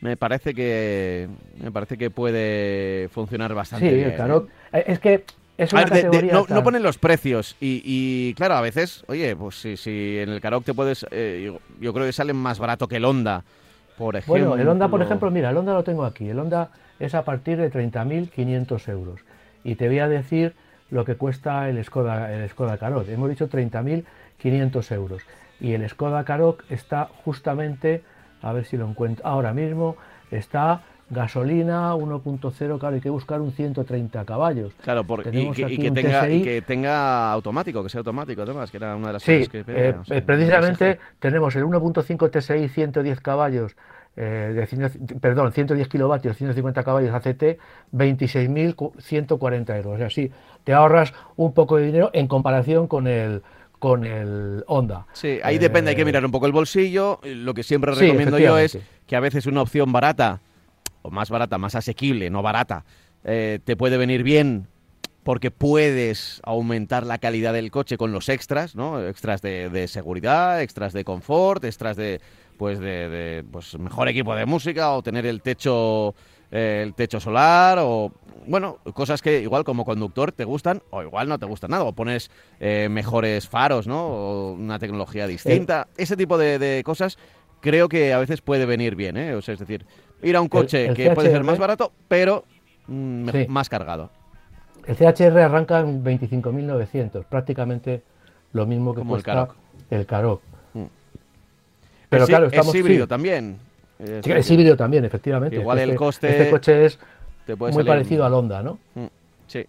me parece que me parece que puede funcionar bastante Sí, bien. el ¿eh? Karoq. eh, Es que es una ver, de- de- categoría. no, ponen los precios y, y, claro, a veces, oye, pues si, si en el Karoq te puedes, eh, yo, yo creo que salen más barato que el Honda, por ejemplo. Bueno, el Honda, por ejemplo, mira, el Honda lo tengo aquí. El Honda es a partir de 30.500 euros. Y te voy a decir lo que cuesta el Skoda, el Skoda Karoq. Hemos dicho 30.500 euros. Y el Skoda Karoq está justamente, a ver si lo encuentro, ahora mismo está gasolina 1.0, claro, hay que buscar un 130 caballos. Claro, por- y, y que tenga, y que tenga automático, que sea automático además, que era una de las Sí, cosas que pedía, eh, o sea, eh, precisamente tenemos el 1.5 TSI 110 caballos, eh, de 100 perdón, 110 kilovatios, 150 caballos ACT, 26.140 euros. O sea, sí, te ahorras un poco de dinero en comparación con el con el Honda. Sí, ahí depende, hay que Eh, mirar un poco el bolsillo. Lo que siempre Sí, recomiendo yo es que a veces una opción barata, o más barata, más asequible, no barata, eh, te puede venir bien porque puedes aumentar la calidad del coche con los extras, ¿no? Extras de, de seguridad, extras de confort, extras de pues de, de, pues mejor equipo de música o tener el techo eh, el techo solar o bueno, cosas que igual como conductor te gustan o igual no te gustan nada o pones eh, mejores faros, ¿no? O una tecnología distinta, ese tipo de, de cosas creo que a veces puede venir bien, ¿eh? O sea, es decir, ir a un coche el que puede ser más barato, pero mm, Sí. más cargado. El CHR arranca en 25.900, prácticamente lo mismo que Como cuesta el Karoq. Pero es, claro, es estamos híbrido sí, también. Es sí, es híbrido también, efectivamente. Igual el Este- coste Este coche es muy salir- parecido al Honda, ¿no? Mm, Sí,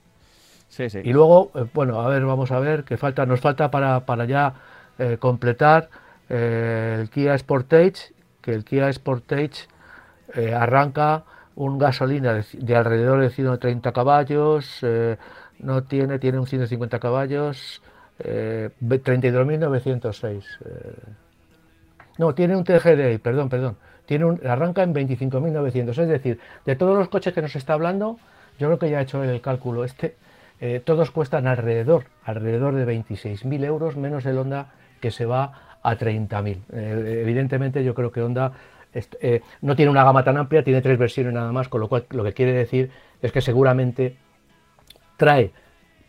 sí, sí. Y luego, eh, bueno, a ver, vamos a ver qué falta. Nos falta para, para ya eh, completar eh, el Kia Sportage, que el Kia Sportage eh, arranca un gasolina de, de alrededor de 130 caballos, eh, no tiene, tiene un 150 caballos, eh, ve- 32.906. No, tiene un TGDI, perdón, perdón. Tiene un, arranca en 25.900. Es decir, de todos los coches que nos está hablando, yo creo que ya he hecho el cálculo este, eh, todos cuestan alrededor, alrededor de 26.000 euros, menos el Honda que se va a 30.000. Eh, evidentemente yo creo que Honda eh, no tiene una gama tan amplia, tiene tres versiones nada más, con lo cual lo que quiere decir es que seguramente trae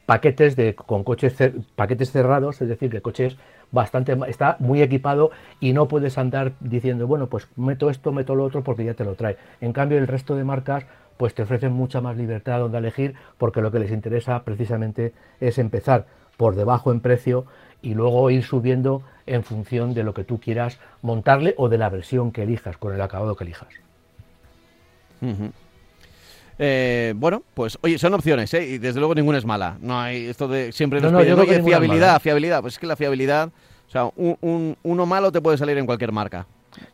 paquetes de con coches paquetes cerrados, es decir, que coches bastante está muy equipado y no puedes andar diciendo, bueno, pues meto esto, meto lo otro porque ya te lo trae. En cambio, el resto de marcas pues te ofrecen mucha más libertad donde elegir porque lo que les interesa precisamente es empezar por debajo en precio y luego ir subiendo en función de lo que tú quieras montarle o de la versión que elijas, con el acabado que elijas. Eh, bueno, pues oye, son opciones, ¿eh? Y desde luego ninguna es mala. No hay esto de siempre No, nos no, piden, oye, fiabilidad, fiabilidad. Pues es que la fiabilidad, o sea, un, un- uno malo te puede salir en cualquier marca.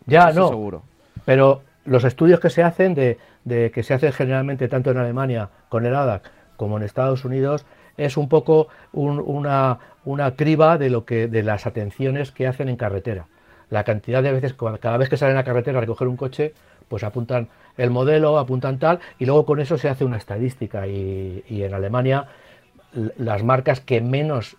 Ya, Eso no, seguro. Pero los estudios que se hacen, de, de que se hacen generalmente tanto en Alemania con el ADAC como en Estados Unidos, es un poco un- una, una criba de, lo que, de las atenciones que hacen en carretera. La cantidad de veces, cada vez que salen a carretera a recoger un coche, pues apuntan el modelo, apuntan tal, y luego con eso se hace una estadística. Y, y en Alemania las marcas que menos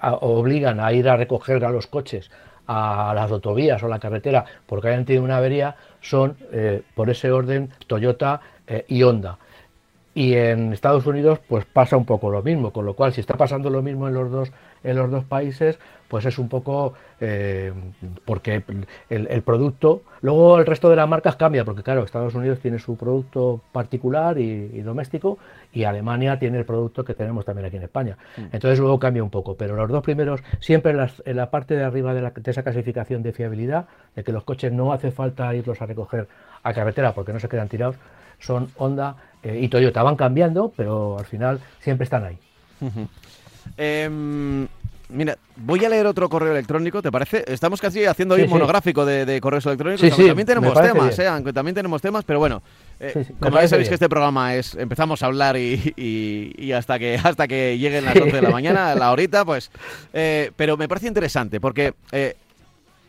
obligan a ir a recoger a los coches a las autovías o la carretera porque hayan tenido una avería son eh, por ese orden Toyota eh, y Honda. Y en Estados Unidos pues pasa un poco lo mismo, con lo cual si está pasando lo mismo en los dos, en los dos países, pues es un poco eh, porque el producto, luego el resto de las marcas cambia, porque claro, Estados Unidos tiene su producto particular y, y doméstico y Alemania tiene el producto que tenemos también aquí en España. Entonces luego cambia un poco, pero los dos primeros, siempre en, las- en la parte de arriba de, la- de esa clasificación de fiabilidad, de que los coches no hace falta irlos a recoger a carretera porque no se quedan tirados, son Honda eh, y Toyota. Van cambiando, pero al final siempre están ahí. Mira, voy a leer otro correo electrónico, ¿te parece? Estamos casi haciendo hoy Sí, un sí. monográfico de, de correos electrónicos. Sí, aunque también tenemos temas. ¿eh? Aunque también tenemos temas, pero bueno. eh, como ya sabéis bien. que este programa es empezamos a hablar y, y- y hasta que hasta que lleguen las 11 de la mañana, la horita, pues. eh, pero me parece interesante porque eh,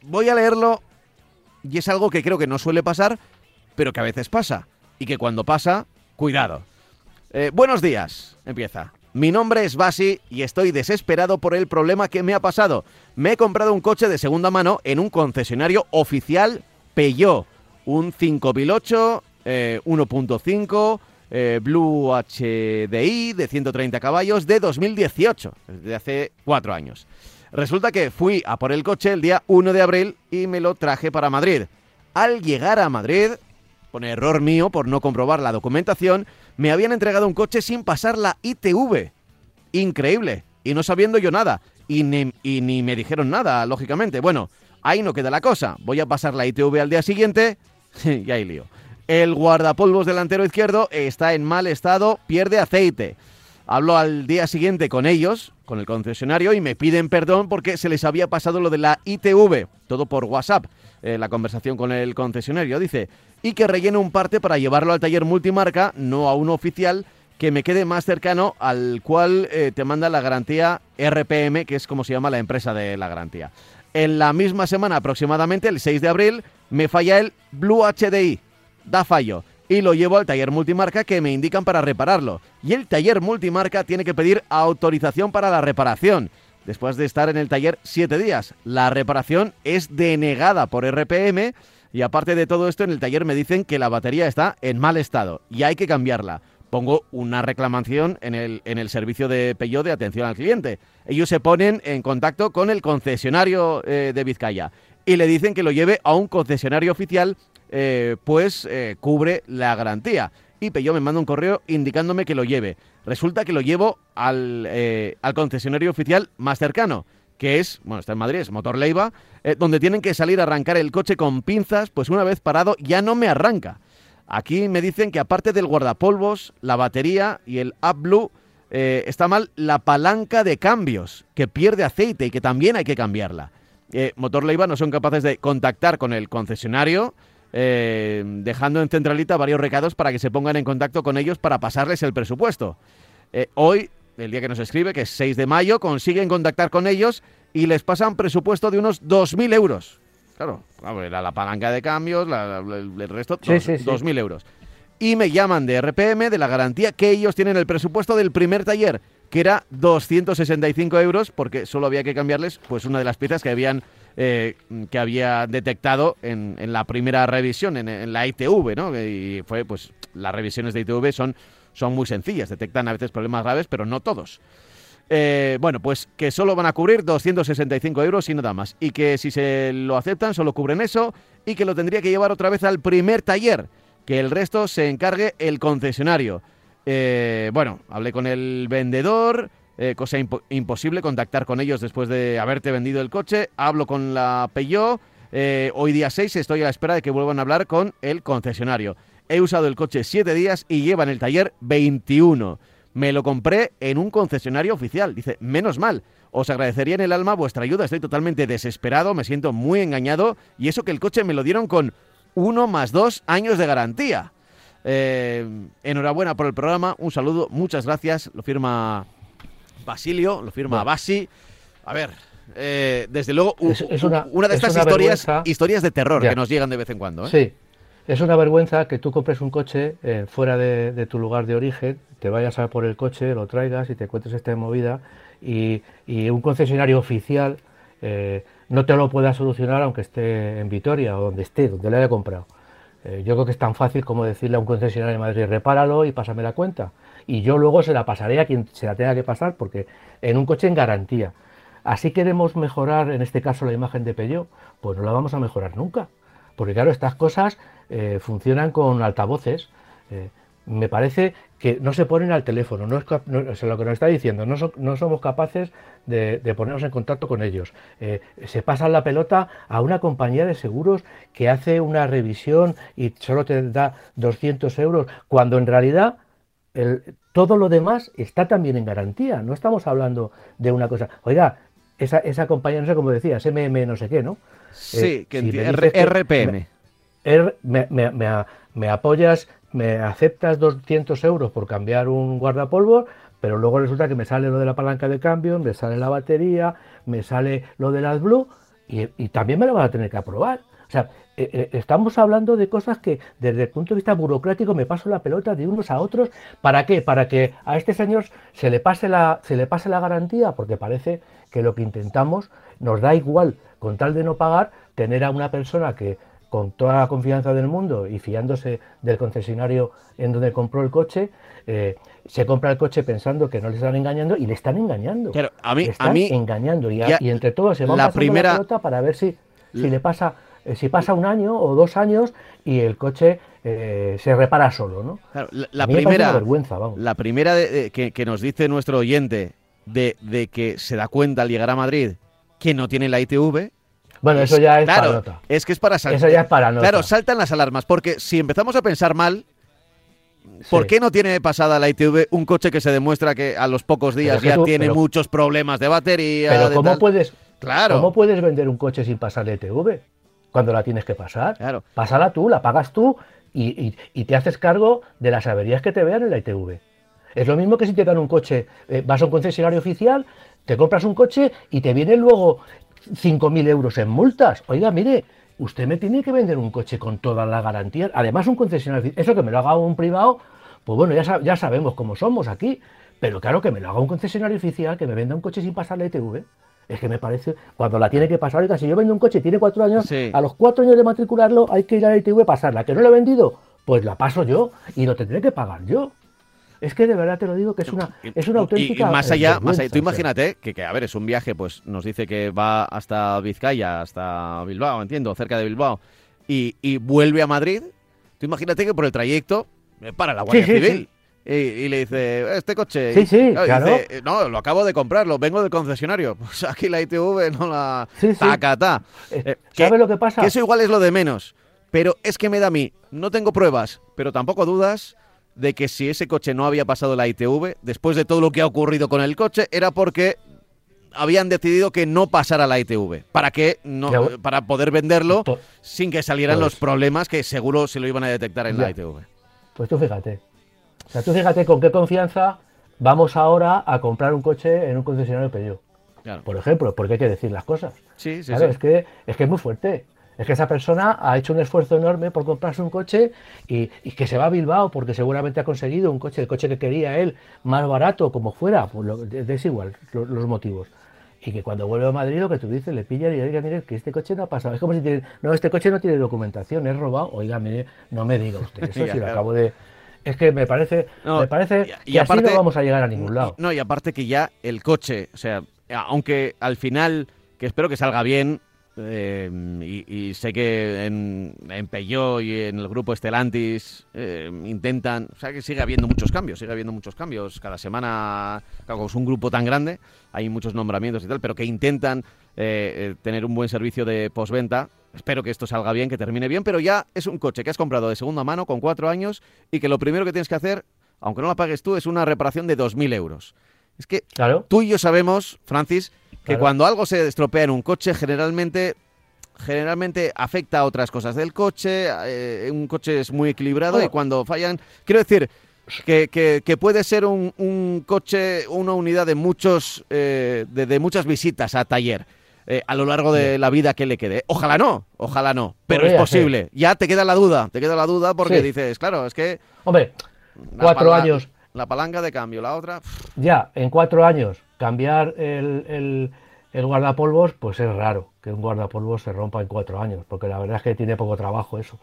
voy a leerlo y es algo que creo que no suele pasar, pero que a veces pasa. Y que cuando pasa, cuidado. Buenos días, empieza. Mi nombre es Basi y estoy desesperado por el problema que me ha pasado. Me he comprado un coche de segunda mano en un concesionario oficial Peugeot. Un 5008 eh, 1.5 eh, Blue HDI de 130 caballos de 2018, desde hace cuatro años. Resulta que fui a por el coche el día 1 de abril y me lo traje para Madrid. Al llegar a Madrid, por error mío por no comprobar la documentación, me habían entregado un coche sin pasar la ITV. Increíble. Y no sabiendo yo nada. Y ni, me dijeron nada, lógicamente. Bueno, ahí no queda la cosa. Voy a pasar la ITV al día siguiente y ahí lío. El guardapolvos delantero izquierdo está en mal estado, pierde aceite. Hablo al día siguiente con ellos, con el concesionario, y me piden perdón porque se les había pasado lo de la ITV, todo por WhatsApp, eh, la conversación con el concesionario, dice, y que rellene un parte para llevarlo al taller multimarca, no a uno oficial, que me quede más cercano al cual eh, te manda la garantía RPM, que es como se llama la empresa de la garantía. En la misma semana, aproximadamente el 6 de abril, me falla el Blue HDI, da fallo y lo llevo al taller multimarca que me indican para repararlo. Y el taller multimarca tiene que pedir autorización para la reparación. Después de estar en el taller siete días, la reparación es denegada por RPM y aparte de todo esto, en el taller me dicen que la batería está en mal estado y hay que cambiarla. Pongo una reclamación en el, en el servicio de Peugeot de atención al cliente. Ellos se ponen en contacto con el concesionario eh, de Vizcaya y le dicen que lo lleve a un concesionario oficial, eh, pues eh, cubre la garantía. Y Peugeot me manda un correo indicándome que lo lleve. Resulta que lo llevo al, eh, concesionario oficial más cercano, que es, bueno, está en Madrid, es Motor Leiva, eh, donde tienen que salir a arrancar el coche con pinzas, pues una vez parado ya no me arranca. Aquí me dicen que aparte del guardapolvos, la batería y el AdBlue, eh, está mal la palanca de cambios, que pierde aceite y que también hay que cambiarla. Eh, Motor Leiva no son capaces de contactar con el concesionario, eh, dejando en centralita varios recados para que se pongan en contacto con ellos para pasarles el presupuesto. Eh, hoy, el día que nos escribe, que es 6 de mayo, consiguen contactar con ellos y les pasan presupuesto de unos 2.000 euros. Claro, era la palanca de cambios, la- la- el, el resto, Sí, dos- sí, sí. 2.000 euros. Y me llaman de RPM, de la garantía, que ellos tienen el presupuesto del primer taller, que era 265 euros, porque solo había que cambiarles pues una de las piezas que habían eh, que había detectado en, la primera revisión, en, en la ITV, ¿no? Y fue, pues, las revisiones de ITV son, son muy sencillas, detectan a veces problemas graves, pero no todos. Eh, bueno, pues que solo van a cubrir 265 euros y nada más. Y que si se lo aceptan, solo cubren eso y que lo tendría que llevar otra vez al primer taller. Que el resto se encargue el concesionario. Eh, bueno, hablé con el vendedor, eh, cosa impo- imposible contactar con ellos después de haberte vendido el coche. Hablo con la Peugeot. eh, hoy día 6 estoy a la espera de que vuelvan a hablar con el concesionario. He usado el coche 7 días y lleva en el taller 21. Me lo compré en un concesionario oficial. Dice, menos mal. Os agradecería en el alma vuestra ayuda. Estoy totalmente desesperado, me siento muy engañado. Y eso que el coche me lo dieron con uno más dos años de garantía. Eh, enhorabuena por el programa. Un saludo, muchas gracias. Lo firma Basilio, lo firma Bueno. Basi. A ver, eh, desde luego, Es- es una- una de es estas una historias, vergüenza. historias de terror Ya. que nos llegan de vez en cuando. ¿eh? Sí, es una vergüenza que tú compres un coche eh, fuera de, de tu lugar de origen, te vayas a por el coche, lo traigas y te encuentres esta movida y, y un concesionario oficial eh, no te lo pueda solucionar aunque esté en Vitoria o donde esté, donde lo haya comprado. Eh, yo creo que es tan fácil como decirle a un concesionario de Madrid, repáralo y pásame la cuenta. Y yo luego se la pasaré a quien se la tenga que pasar, porque en un coche en garantía. Así queremos mejorar, en este caso, la imagen de Peugeot, pues no la vamos a mejorar nunca. Porque claro, estas cosas eh, funcionan con altavoces. Eh, me parece que no se ponen al teléfono, no es, cap- no- o sea, lo que nos está diciendo, no, so- no somos capaces de, de ponernos en contacto con ellos. Eh, se pasan la pelota a una compañía de seguros que hace una revisión y solo te da 200 euros, cuando en realidad el- todo lo demás está también en garantía. No estamos hablando de una cosa. Oiga, esa, esa compañía, no sé cómo decías, MM no sé qué, ¿no? Sí, Eh, que si RPM. Me, me- me a- me apoyas, me aceptas 200 euros por cambiar un guardapolvos, pero luego resulta que me sale lo de la palanca de cambio, me sale la batería, me sale lo del AdBlue y, y también me lo van a tener que aprobar. O sea, eh, eh, estamos hablando de cosas que desde el punto de vista burocrático me paso la pelota de unos a otros. ¿Para qué? Para que a este señor se le pase la, se le pase la garantía, porque parece que lo que intentamos nos da igual, con tal de no pagar, tener a una persona que con toda la confianza del mundo y fiándose del concesionario en donde compró el coche, eh, se compra el coche pensando que no le están engañando y le están engañando. Claro, a mí- Le a están mí- engañando y, a- ya y entre todos se van la pasando primera- la pelota para ver si, si le pasa eh, si pasa un año o dos años y el coche eh, se repara solo, ¿no? Claro, la, la primera, una vergüenza, vamos. la primera de- de- que, que nos dice nuestro oyente de, de que se da cuenta al llegar a Madrid que no tiene la ITV. Bueno, es- eso ya es claro, para. Es que es para saltar. Eso ya es para nota. Claro, saltan las alarmas, porque si empezamos a pensar mal, ¿por Sí. qué no tiene pasada la ITV un coche que se demuestra que a los pocos días ya tú- tiene pero- muchos problemas de batería? Pero de ¿cómo tal? puedes, Claro. ¿cómo puedes vender un coche sin pasarle ETV? Cuando la tienes que pasar. Claro. Pásala tú, la pagas tú y, y- y te haces cargo de las averías que te vean en la ITV. Es lo mismo que si te dan un coche, eh, vas a un concesionario oficial, te compras un coche y te vienen luego 5.000 euros en multas. Oiga, mire, usted me tiene que vender un coche con todas las garantías. Además, un concesionario oficial, eso que me lo haga un privado, pues bueno, ya, ya sabemos cómo somos aquí. Pero claro, que me lo haga un concesionario oficial, que me venda un coche sin pasar la ITV. Es que me parece, cuando la tiene que pasar, oiga, si yo vendo un coche y tiene cuatro años, Sí. a los cuatro años de matricularlo hay que ir a la ITV a pasarla. ¿Que no lo he vendido? Pues la paso yo y lo tendré que pagar yo. Es que de verdad te lo digo que es una, es una auténtica. Y, más allá, más allá, tú imagínate que, que, a ver, es un viaje, pues nos dice que va hasta Vizcaya, hasta Bilbao, entiendo, cerca de Bilbao, y, y vuelve a Madrid. Tú imagínate que por el trayecto para la Guardia Civil. Y, le dice, este coche. Sí, sí, claro. no, lo acabo de comprar, lo vengo del concesionario. Pues aquí la ITV no la. Sí, sí. Tacata. Eh, ¿Sabes lo que pasa? Que eso igual es lo de menos. Pero es que me da a mí, no tengo pruebas, pero tampoco dudas de que si ese coche no había pasado la ITV, después de todo lo que ha ocurrido con el coche, era porque habían decidido que no pasara la ITV, para que no, para poder venderlo sin que salieran los problemas que seguro se lo iban a detectar en la ITV. Pues tú fíjate. O sea, tú fíjate con qué confianza vamos ahora a comprar un coche en un concesionario Peugeot. Por ejemplo, porque hay que decir las cosas. Sí, sí, Es, que, es que es muy fuerte. Es que esa persona ha hecho un esfuerzo enorme por comprarse un coche y, que se va a Bilbao porque seguramente ha conseguido un coche, el coche que quería él, más barato, como fuera, pues lo, es igual los motivos. Y que cuando vuelve a Madrid lo que tú dices, le pillan y le digan, mire, que este coche no ha pasado. Es como si tiene, no, este coche no tiene documentación, es robado. Oiga, mire, no me diga usted, eso sí lo acabo de... Es que me parece, me parece y, que aparte, así no vamos a llegar a ningún lado. No, y aparte que ya el coche, o sea, aunque al final, que espero que salga bien, eh, y, sé que en, en Peugeot y en el grupo Estelantis eh, intentan, o sea que sigue habiendo muchos cambios, sigue habiendo muchos cambios. Cada semana, claro, es un grupo tan grande, hay muchos nombramientos y tal, pero que intentan eh, tener un buen servicio de postventa. Espero que esto salga bien, que termine bien, pero ya es un coche que has comprado de segunda mano con cuatro años y que lo primero que tienes que hacer, aunque no la pagues tú, es una reparación de 2.000 euros. Es que tú y yo sabemos, Francis, que cuando algo se estropea en un coche, generalmente generalmente afecta a otras cosas del coche, eh, un coche es muy equilibrado y cuando fallan, quiero decir que, que, puede ser un, un, coche, una unidad de muchos eh, de, muchas visitas a taller. Eh, a lo largo de la vida que le quede. Ojalá no, ojalá no, pero es posible. Ya te queda la duda, te queda la duda porque dices, claro, es que... Hombre, cuatro años, la palanca de cambio, la otra. Ya, en cuatro años, cambiar el, guardapolvos, pues es raro que un guardapolvos se rompa en cuatro años, porque la verdad es que tiene poco trabajo eso.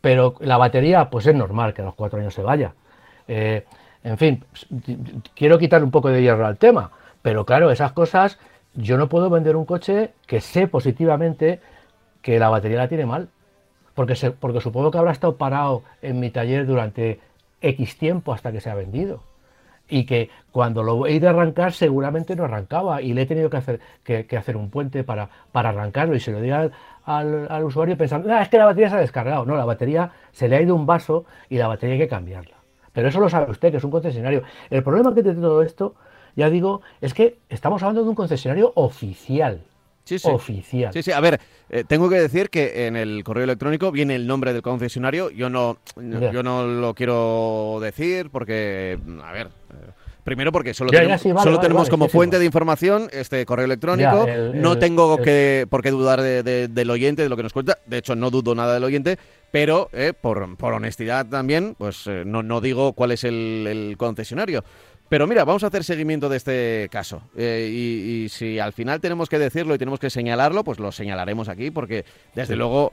Pero la batería, pues es normal que a los cuatro años se vaya. Eh, en fin, quiero quitar un poco de hierro al tema, pero claro, esas cosas, yo no puedo vender un coche que sé positivamente que la batería la tiene mal. Porque, porque supongo que habrá estado parado en mi taller durante X tiempo hasta que se ha vendido. Y que cuando lo he ido a arrancar seguramente no arrancaba y le he tenido que hacer, que, hacer un puente para, para arrancarlo y se lo di al, al, usuario pensando, ah, es que la batería se ha descargado. No, la batería se le ha ido un vaso y la batería hay que cambiarla. Pero eso lo sabe usted, que es un concesionario. El problema que tiene todo esto, ya digo, es que estamos hablando de un concesionario oficial oficial. Sí, sí, a ver, eh, tengo que decir que en el correo electrónico viene el nombre del concesionario. Yo no, yo no lo quiero decir porque, a ver. Eh, primero porque solo, tenemos, solo tenemos como fuente de información este correo electrónico. no tengo que, por qué dudar del oyente, de lo que nos cuenta. De hecho, no dudo nada del oyente. Pero eh, por, por, honestidad también, pues no, no digo cuál es el concesionario. Pero mira, vamos a hacer seguimiento de este caso. Eh, y, si al final tenemos que decirlo y tenemos que señalarlo, pues lo señalaremos aquí, porque desde luego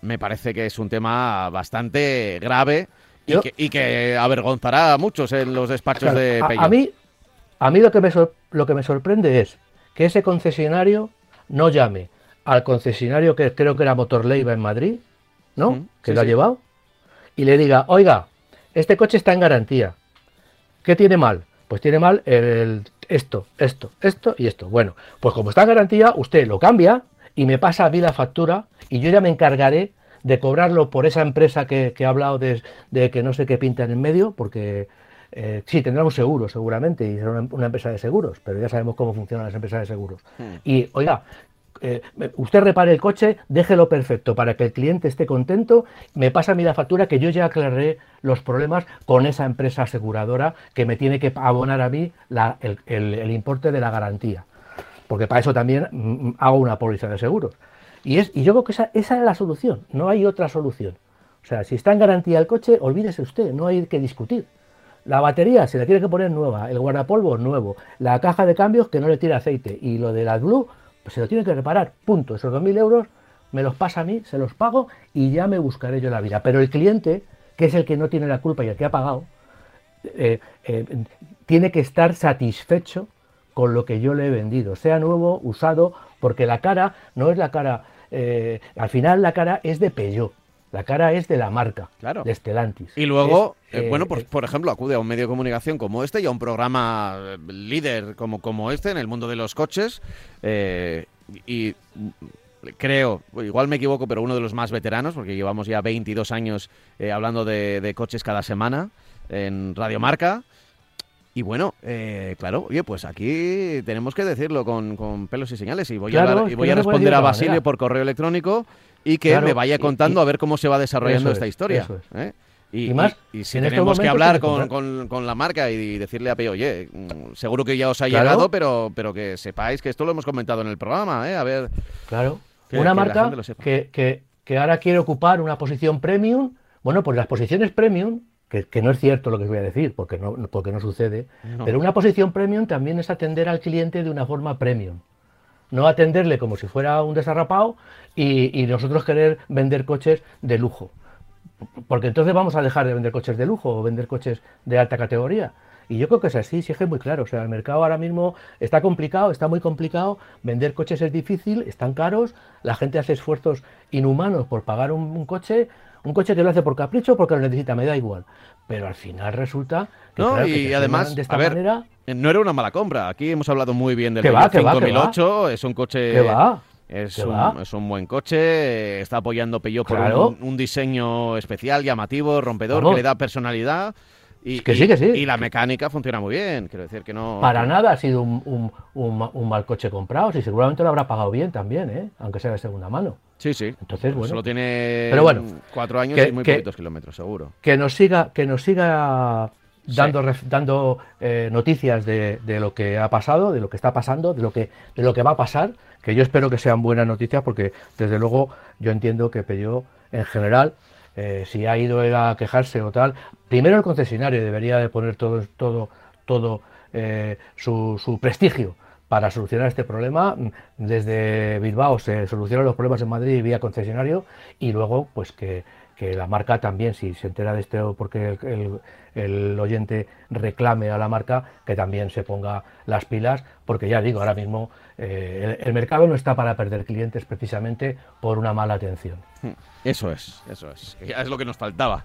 me parece que es un tema bastante grave y, que, avergonzará a muchos en los despachos de Peyo. A, mí, a mí lo, que me lo que me sorprende es que ese concesionario no llame al concesionario que creo que era Motor Leiva en Madrid, ¿no? que lo ha llevado, y le diga, oiga, este coche está en garantía. ¿Qué tiene mal? Pues tiene mal el, esto, esto, esto y esto. Bueno, pues como está en garantía, usted lo cambia y me pasa a mí la factura y yo ya me encargaré de cobrarlo por esa empresa que, que ha hablado de, que no sé qué pinta en el medio, porque eh, sí, tendrá un seguro seguramente y será una, empresa de seguros, pero ya sabemos cómo funcionan las empresas de seguros. Hmm. Y oiga, eh, usted repare el coche, déjelo perfecto para que el cliente esté contento, me pasa a mí la factura que yo ya aclaré los problemas con esa empresa aseguradora que me tiene que abonar a mí el, importe de la garantía. Porque para eso también mm, mm, hago una póliza de seguros. Y, es, y yo creo que esa, es la solución, no hay otra solución. O sea, si está en garantía el coche, olvídese usted, no hay que discutir. La batería se la tiene que poner nueva, el guardapolvo nuevo, la caja de cambios que no le tira aceite y lo de la Blue se lo tiene que reparar, punto. Esos 2.000 euros me los pasa a mí, se los pago y ya me buscaré yo la vida. Pero el cliente, que es el que no tiene la culpa y el que ha pagado, eh, eh, tiene que estar satisfecho con lo que yo le he vendido, sea nuevo, usado, porque la cara no es la cara, eh, al final la cara es de Peugeot. La cara es de la marca, Claro. de Stellantis. Y luego, Es, eh, eh, bueno, eh, por ejemplo, acude a un medio de comunicación como este y a un programa eh, líder como, como este en el mundo de los coches. eh, y mm, creo, igual me equivoco, pero uno de los más veteranos, porque llevamos ya 22 años eh, hablando de, de coches cada semana en Radio Marca. Y bueno, eh, claro, oye, pues aquí tenemos que decirlo con, con pelos y señales. Y voy Claro, a, hablar- y voy a responder a Basilio por correo electrónico y que Claro, me vaya contando y- a ver cómo se va desarrollando esta es, historia. es. ¿eh? Y, Y más, y- si tenemos que hablar con, con- con la marca y decirle a Pei, oye, mm, seguro que ya os ha Claro. llegado, pero, pero que sepáis que esto lo hemos comentado en el programa, ¿eh? A ver, Claro. Que- una que marca que, que- que ahora quiere ocupar una posición premium. Bueno, pues las posiciones premium, que, que no es cierto lo que os voy a decir, porque no, porque no sucede, No. pero una posición premium también es atender al cliente de una forma premium. No atenderle como si fuera un desarrapado y, y nosotros querer vender coches de lujo. Porque entonces vamos a dejar de vender coches de lujo o vender coches de alta categoría. Y yo creo que es así, sí es que es muy claro. O sea, el mercado ahora mismo está complicado, está muy complicado. Vender coches es difícil, están caros. La gente hace esfuerzos inhumanos por pagar un, un coche, un coche que lo hace por capricho, porque lo necesita, me da igual. Pero al final resulta que, ¿no? claro, y además, de esta a ver, manera, no era una mala compra. Aquí hemos hablado muy bien del Que va, Peugeot que va, que 5008, es un coche... que va. Es un, es un buen coche, está apoyando Peugeot por Claro. un, un diseño especial, llamativo, rompedor, Vamos. que le da personalidad. Y, Que sí, que sí. Y la mecánica funciona muy bien, quiero decir que no... Para nada ha sido un, un- un ma- un mal coche comprado, si seguramente lo habrá pagado bien también, ¿eh? aunque sea de segunda mano. Sí, sí. Entonces, bueno, Solo tiene Pero bueno, cuatro años que- y muy que- poquitos kilómetros, seguro. que nos siga, que nos siga Sí. dando, ref- dando eh, noticias de, de lo que ha pasado, de lo que está pasando, de lo que, de lo que va a pasar, que yo espero que sean buenas noticias, porque desde luego yo entiendo que Peugeot en general, eh, si ha ido a quejarse o tal, primero el concesionario debería de poner todo, todo, todo eh, su, su prestigio para solucionar este problema. Desde Bilbao se solucionan los problemas en Madrid vía concesionario y luego pues que, que la marca también, si se entera de esto porque el, el- oyente reclame a la marca, que también se ponga las pilas, porque ya digo, ahora mismo eh, el, el mercado no está para perder clientes precisamente por una mala atención. Eso es, eso es. Ya es lo que nos faltaba.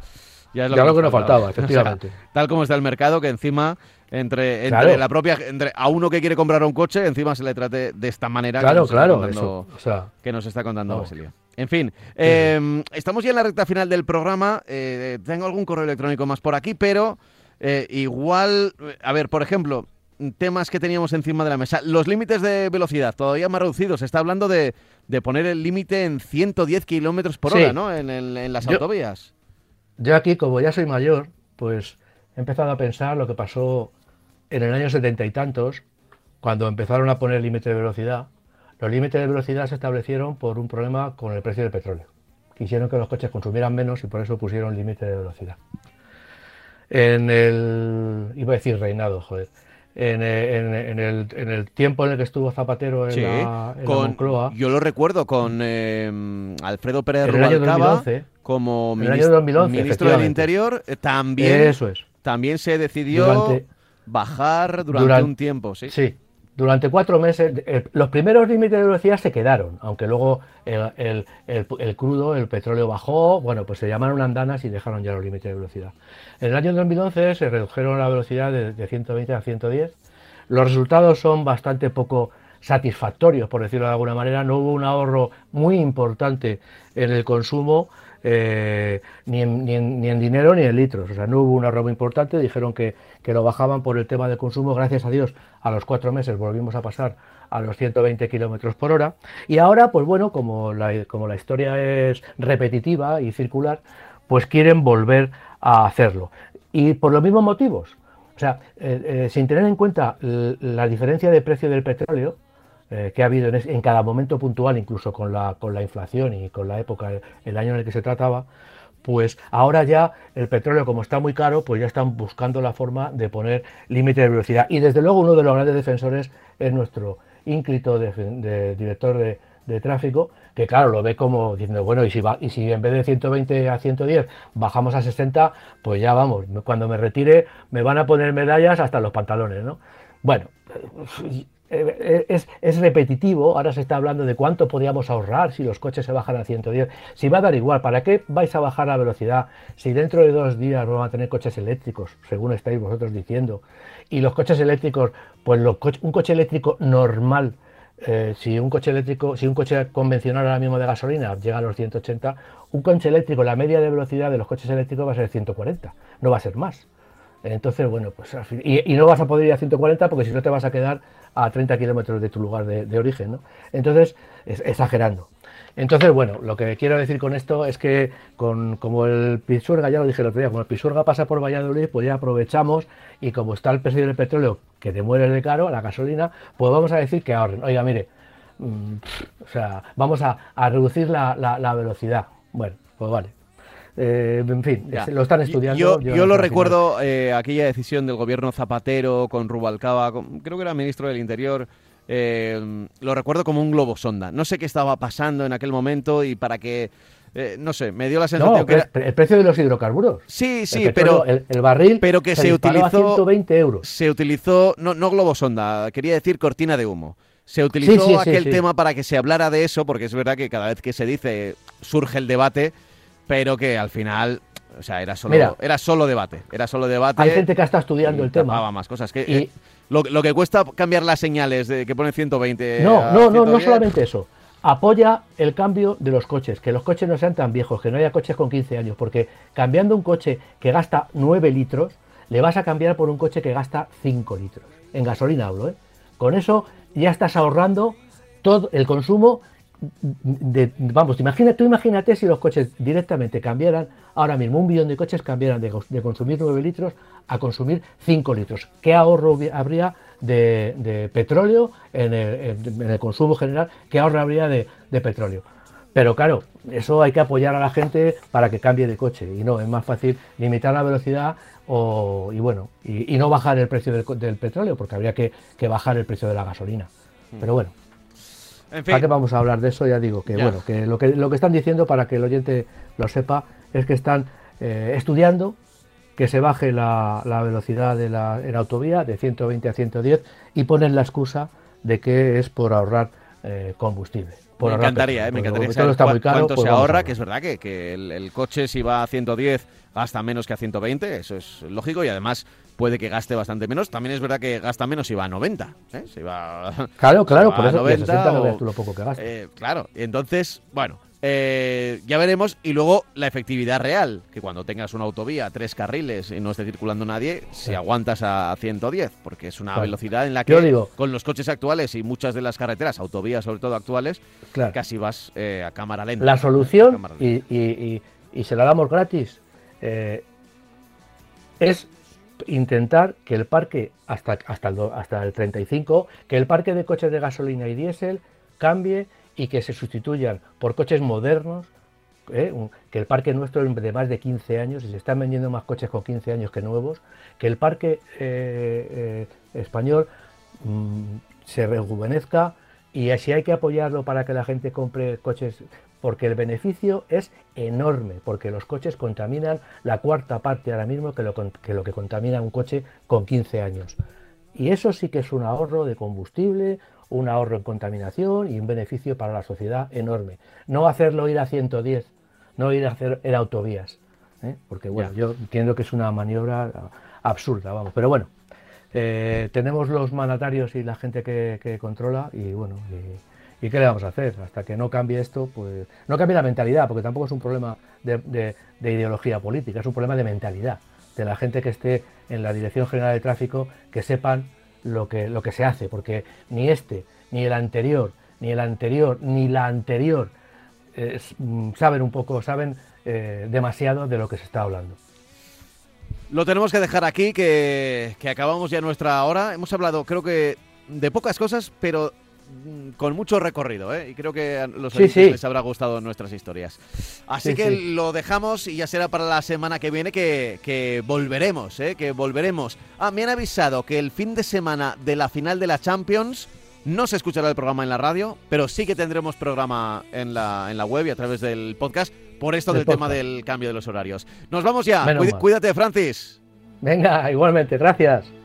Ya es Ya lo que nos faltaba, efectivamente. O sea, tal como está el mercado, que encima, entre, entre Claro. la propia, entre a uno que quiere comprar un coche, encima se le trate de esta manera que, Claro, está claro, contando, eso. O sea, que nos está contando. Basilio. En fin, eh, estamos ya en la recta final del programa. eh, tengo algún correo electrónico más por aquí, pero eh, igual, eh, a ver, por ejemplo, temas que teníamos encima de la mesa. Los límites de velocidad todavía más reducidos. Se está hablando de, de poner el límite en 110 kilómetros por Sí. hora, ¿no? En, las Yo- autovías. Yo aquí, como ya soy mayor, pues he empezado a pensar lo que pasó en el año setenta y tantos, cuando empezaron a poner límite de velocidad. Los límites de velocidad se establecieron por un problema con el precio del petróleo. Quisieron que los coches consumieran menos y por eso pusieron límite de velocidad. En el. iba a decir reinado, joder. En, en- en el, en el tiempo en el que estuvo Zapatero en, Sí, la, con, Moncloa, yo lo recuerdo con eh, Alfredo Pérez Rubalcaba 2011, como En el minis- año 2011, ministro del. Interior. eh, También, eso es. también se decidió Durante- bajar durante Duran- un tiempo, ¿sí? Sí, durante cuatro meses. el- los primeros límites de velocidad se quedaron, aunque luego el, crudo, el petróleo bajó. Bueno, pues se llamaron andanas y dejaron ya los límites de velocidad. En el año 2011 se redujeron la velocidad de, de 120 a 110. Los resultados son bastante poco satisfactorios, por decirlo de alguna manera. No hubo un ahorro muy importante en el consumo. eh, ni en dinero ni en litros, o sea, no hubo un ahorro muy importante. Dijeron que, que lo bajaban por el tema del consumo. Gracias a Dios, a los cuatro meses volvimos a pasar a los 120 kilómetros por hora. Y ahora, pues bueno, como la, como la historia es repetitiva y circular, pues quieren volver a hacerlo. Y por los mismos motivos. O sea, eh, eh, sin tener en cuenta la diferencia de precio del petróleo eh, que ha habido en, cada momento puntual, incluso con la, con la inflación y con la época, el año en el que se trataba, pues ahora ya el petróleo, como está muy caro, pues ya están buscando la forma de poner límite de velocidad. Y desde luego uno de los grandes defensores es nuestro ínclito director de, de tráfico, que claro, lo ve como diciendo, bueno, y si, va, y si en vez de 120 a 110 bajamos a 60, pues ya vamos, cuando me retire me van a poner medallas hasta los pantalones, ¿no? Bueno, eh, es, es, repetitivo, ahora se está hablando de cuánto podríamos ahorrar si los coches se bajan a 110, si va a dar igual, ¿para qué vais a bajar la velocidad si dentro de dos días vamos a tener coches eléctricos, según estáis vosotros diciendo? Y los coches eléctricos, pues un coche eléctrico normal, eh, si un coche eléctrico, si un coche convencional ahora mismo de gasolina llega a los 180, un coche eléctrico, la media de velocidad de los coches eléctricos va a ser 140, no va a ser más. Entonces, bueno, pues y, y, no vas a poder ir a 140 porque si no te vas a quedar a 30 kilómetros de tu lugar de, origen, ¿no? Entonces, exagerando. Entonces, bueno, lo que quiero decir con esto es que con, como el Pisuerga, ya lo dije el otro día, como el Pisuerga pasa por Valladolid, pues ya aprovechamos y como está el precio del petróleo que te muere de caro, la gasolina, pues vamos a decir que ahorren. Oiga, mire, mm, o sea, vamos a, reducir la, la velocidad. Bueno, pues vale, eh, en fin, lo están estudiando. Yo, lo recuerdo, eh, aquella decisión del gobierno Zapatero con Rubalcaba, creo que era ministro del Interior, eh, lo recuerdo como un globo sonda. No sé qué estaba pasando en aquel momento y para qué... no sé, me dio la sensación que el precio de los hidrocarburos. Sí, sí, pero el, barril pero que se, utilizó 120 euros. Se utilizó no no globo sonda, quería decir cortina de humo. Se utilizó aquel tema para que se hablara de eso, porque es verdad que cada vez que se dice surge el debate, pero que al final o sea, era solo, era solo debate. Era solo debate. Hay gente que está estudiando el tema. más cosas. Que, eh, lo, que cuesta cambiar las señales de que pone 120. No, no, no, no solamente eso. Apoya el cambio de los coches, que los coches no sean tan viejos, que no haya coches con 15 años, porque cambiando un coche que gasta 9 litros, le vas a cambiar por un coche que gasta 5 litros. En gasolina hablo, ¿eh? Con eso ya estás ahorrando todo el consumo vamos, imagina, tú imagínate si los coches directamente cambiaran, ahora mismo un billón de coches cambiaran de, consumir 9 litros a consumir 5 litros. ¿Qué ahorro habría de, petróleo en el, consumo general? ¿Qué ahorro habría de, petróleo? Pero claro, eso hay que apoyar a la gente para que cambie de coche y no, es más fácil limitar la velocidad y bueno, y, no bajar el precio del, petróleo porque habría que, que bajar el precio de la gasolina. Pero bueno, ¿Para qué vamos a hablar de eso? Ya digo que bueno, que lo que lo que están diciendo para que el oyente lo sepa es que están eh, estudiando que se baje la, velocidad de la en autovía de 120 a 110 y ponen la excusa de que es por ahorrar eh, combustible. me encantaría, eh, me encantaría saber cuánto pues se ahorra, que es verdad que, que el, el, coche si va a 110 gasta menos que a 120, eso es lógico y además puede que gaste bastante menos. También es verdad que gasta menos si va a 90. ¿eh? Si va, claro, claro, por eso 90, lo poco que gasta. Eh, claro, entonces, bueno, eh, ya veremos. Y luego la efectividad real, que cuando tengas una autovía, tres carriles y no esté circulando nadie, si aguantas a 110, porque es una velocidad en la que con los coches actuales y muchas de las carreteras, autovías sobre todo actuales, casi vas a cámara lenta. La solución, y, y, y, se la damos gratis, es intentar que el parque, hasta, hasta, el, hasta el 35, que el parque de coches de gasolina y diésel cambie y que se sustituyan por coches modernos, ¿eh? que el parque nuestro es de más de 15 años y se están vendiendo más coches con 15 años que nuevos, que el parque eh, eh, español mm, se rejuvenezca y si hay que apoyarlo para que la gente compre coches porque el beneficio es enorme, porque los coches contaminan la cuarta parte ahora mismo que lo que, lo que contamina un coche con 15 años. Y eso sí que es un ahorro de combustible, un ahorro en contaminación y un beneficio para la sociedad enorme. No hacerlo ir a 110, no ir a hacer en autovías. ¿eh? Porque bueno, yo entiendo que es una maniobra absurda, vamos. Pero bueno, eh, tenemos los mandatarios y la gente que, controla y bueno, ¿Y qué le vamos a hacer? Hasta que no cambie esto, pues no cambie la mentalidad, porque tampoco es un problema de, ideología política, es un problema de mentalidad, de la gente que esté en la Dirección General de Tráfico, que sepan lo que, lo que se hace, porque ni este, ni el anterior, ni el anterior, ni la anterior mm, saben un poco, saben eh, demasiado de lo que se está hablando. Lo tenemos que dejar aquí, que, acabamos ya nuestra hora. Hemos hablado, creo que, de pocas cosas, pero con mucho recorrido, ¿eh? Y creo que a los sí, les habrá gustado nuestras historias. Así que lo dejamos y ya será para la semana que viene que, volveremos, ¿eh? Que volveremos. Ah, me han avisado que el fin de semana de la final de la Champions No se escuchará el programa en la radio, pero sí que tendremos programa en la, en la web y a través del podcast por esto El del tema podcast. del cambio de los horarios. Nos vamos ya. Menos. Cuídate, Francis. Venga, igualmente, gracias.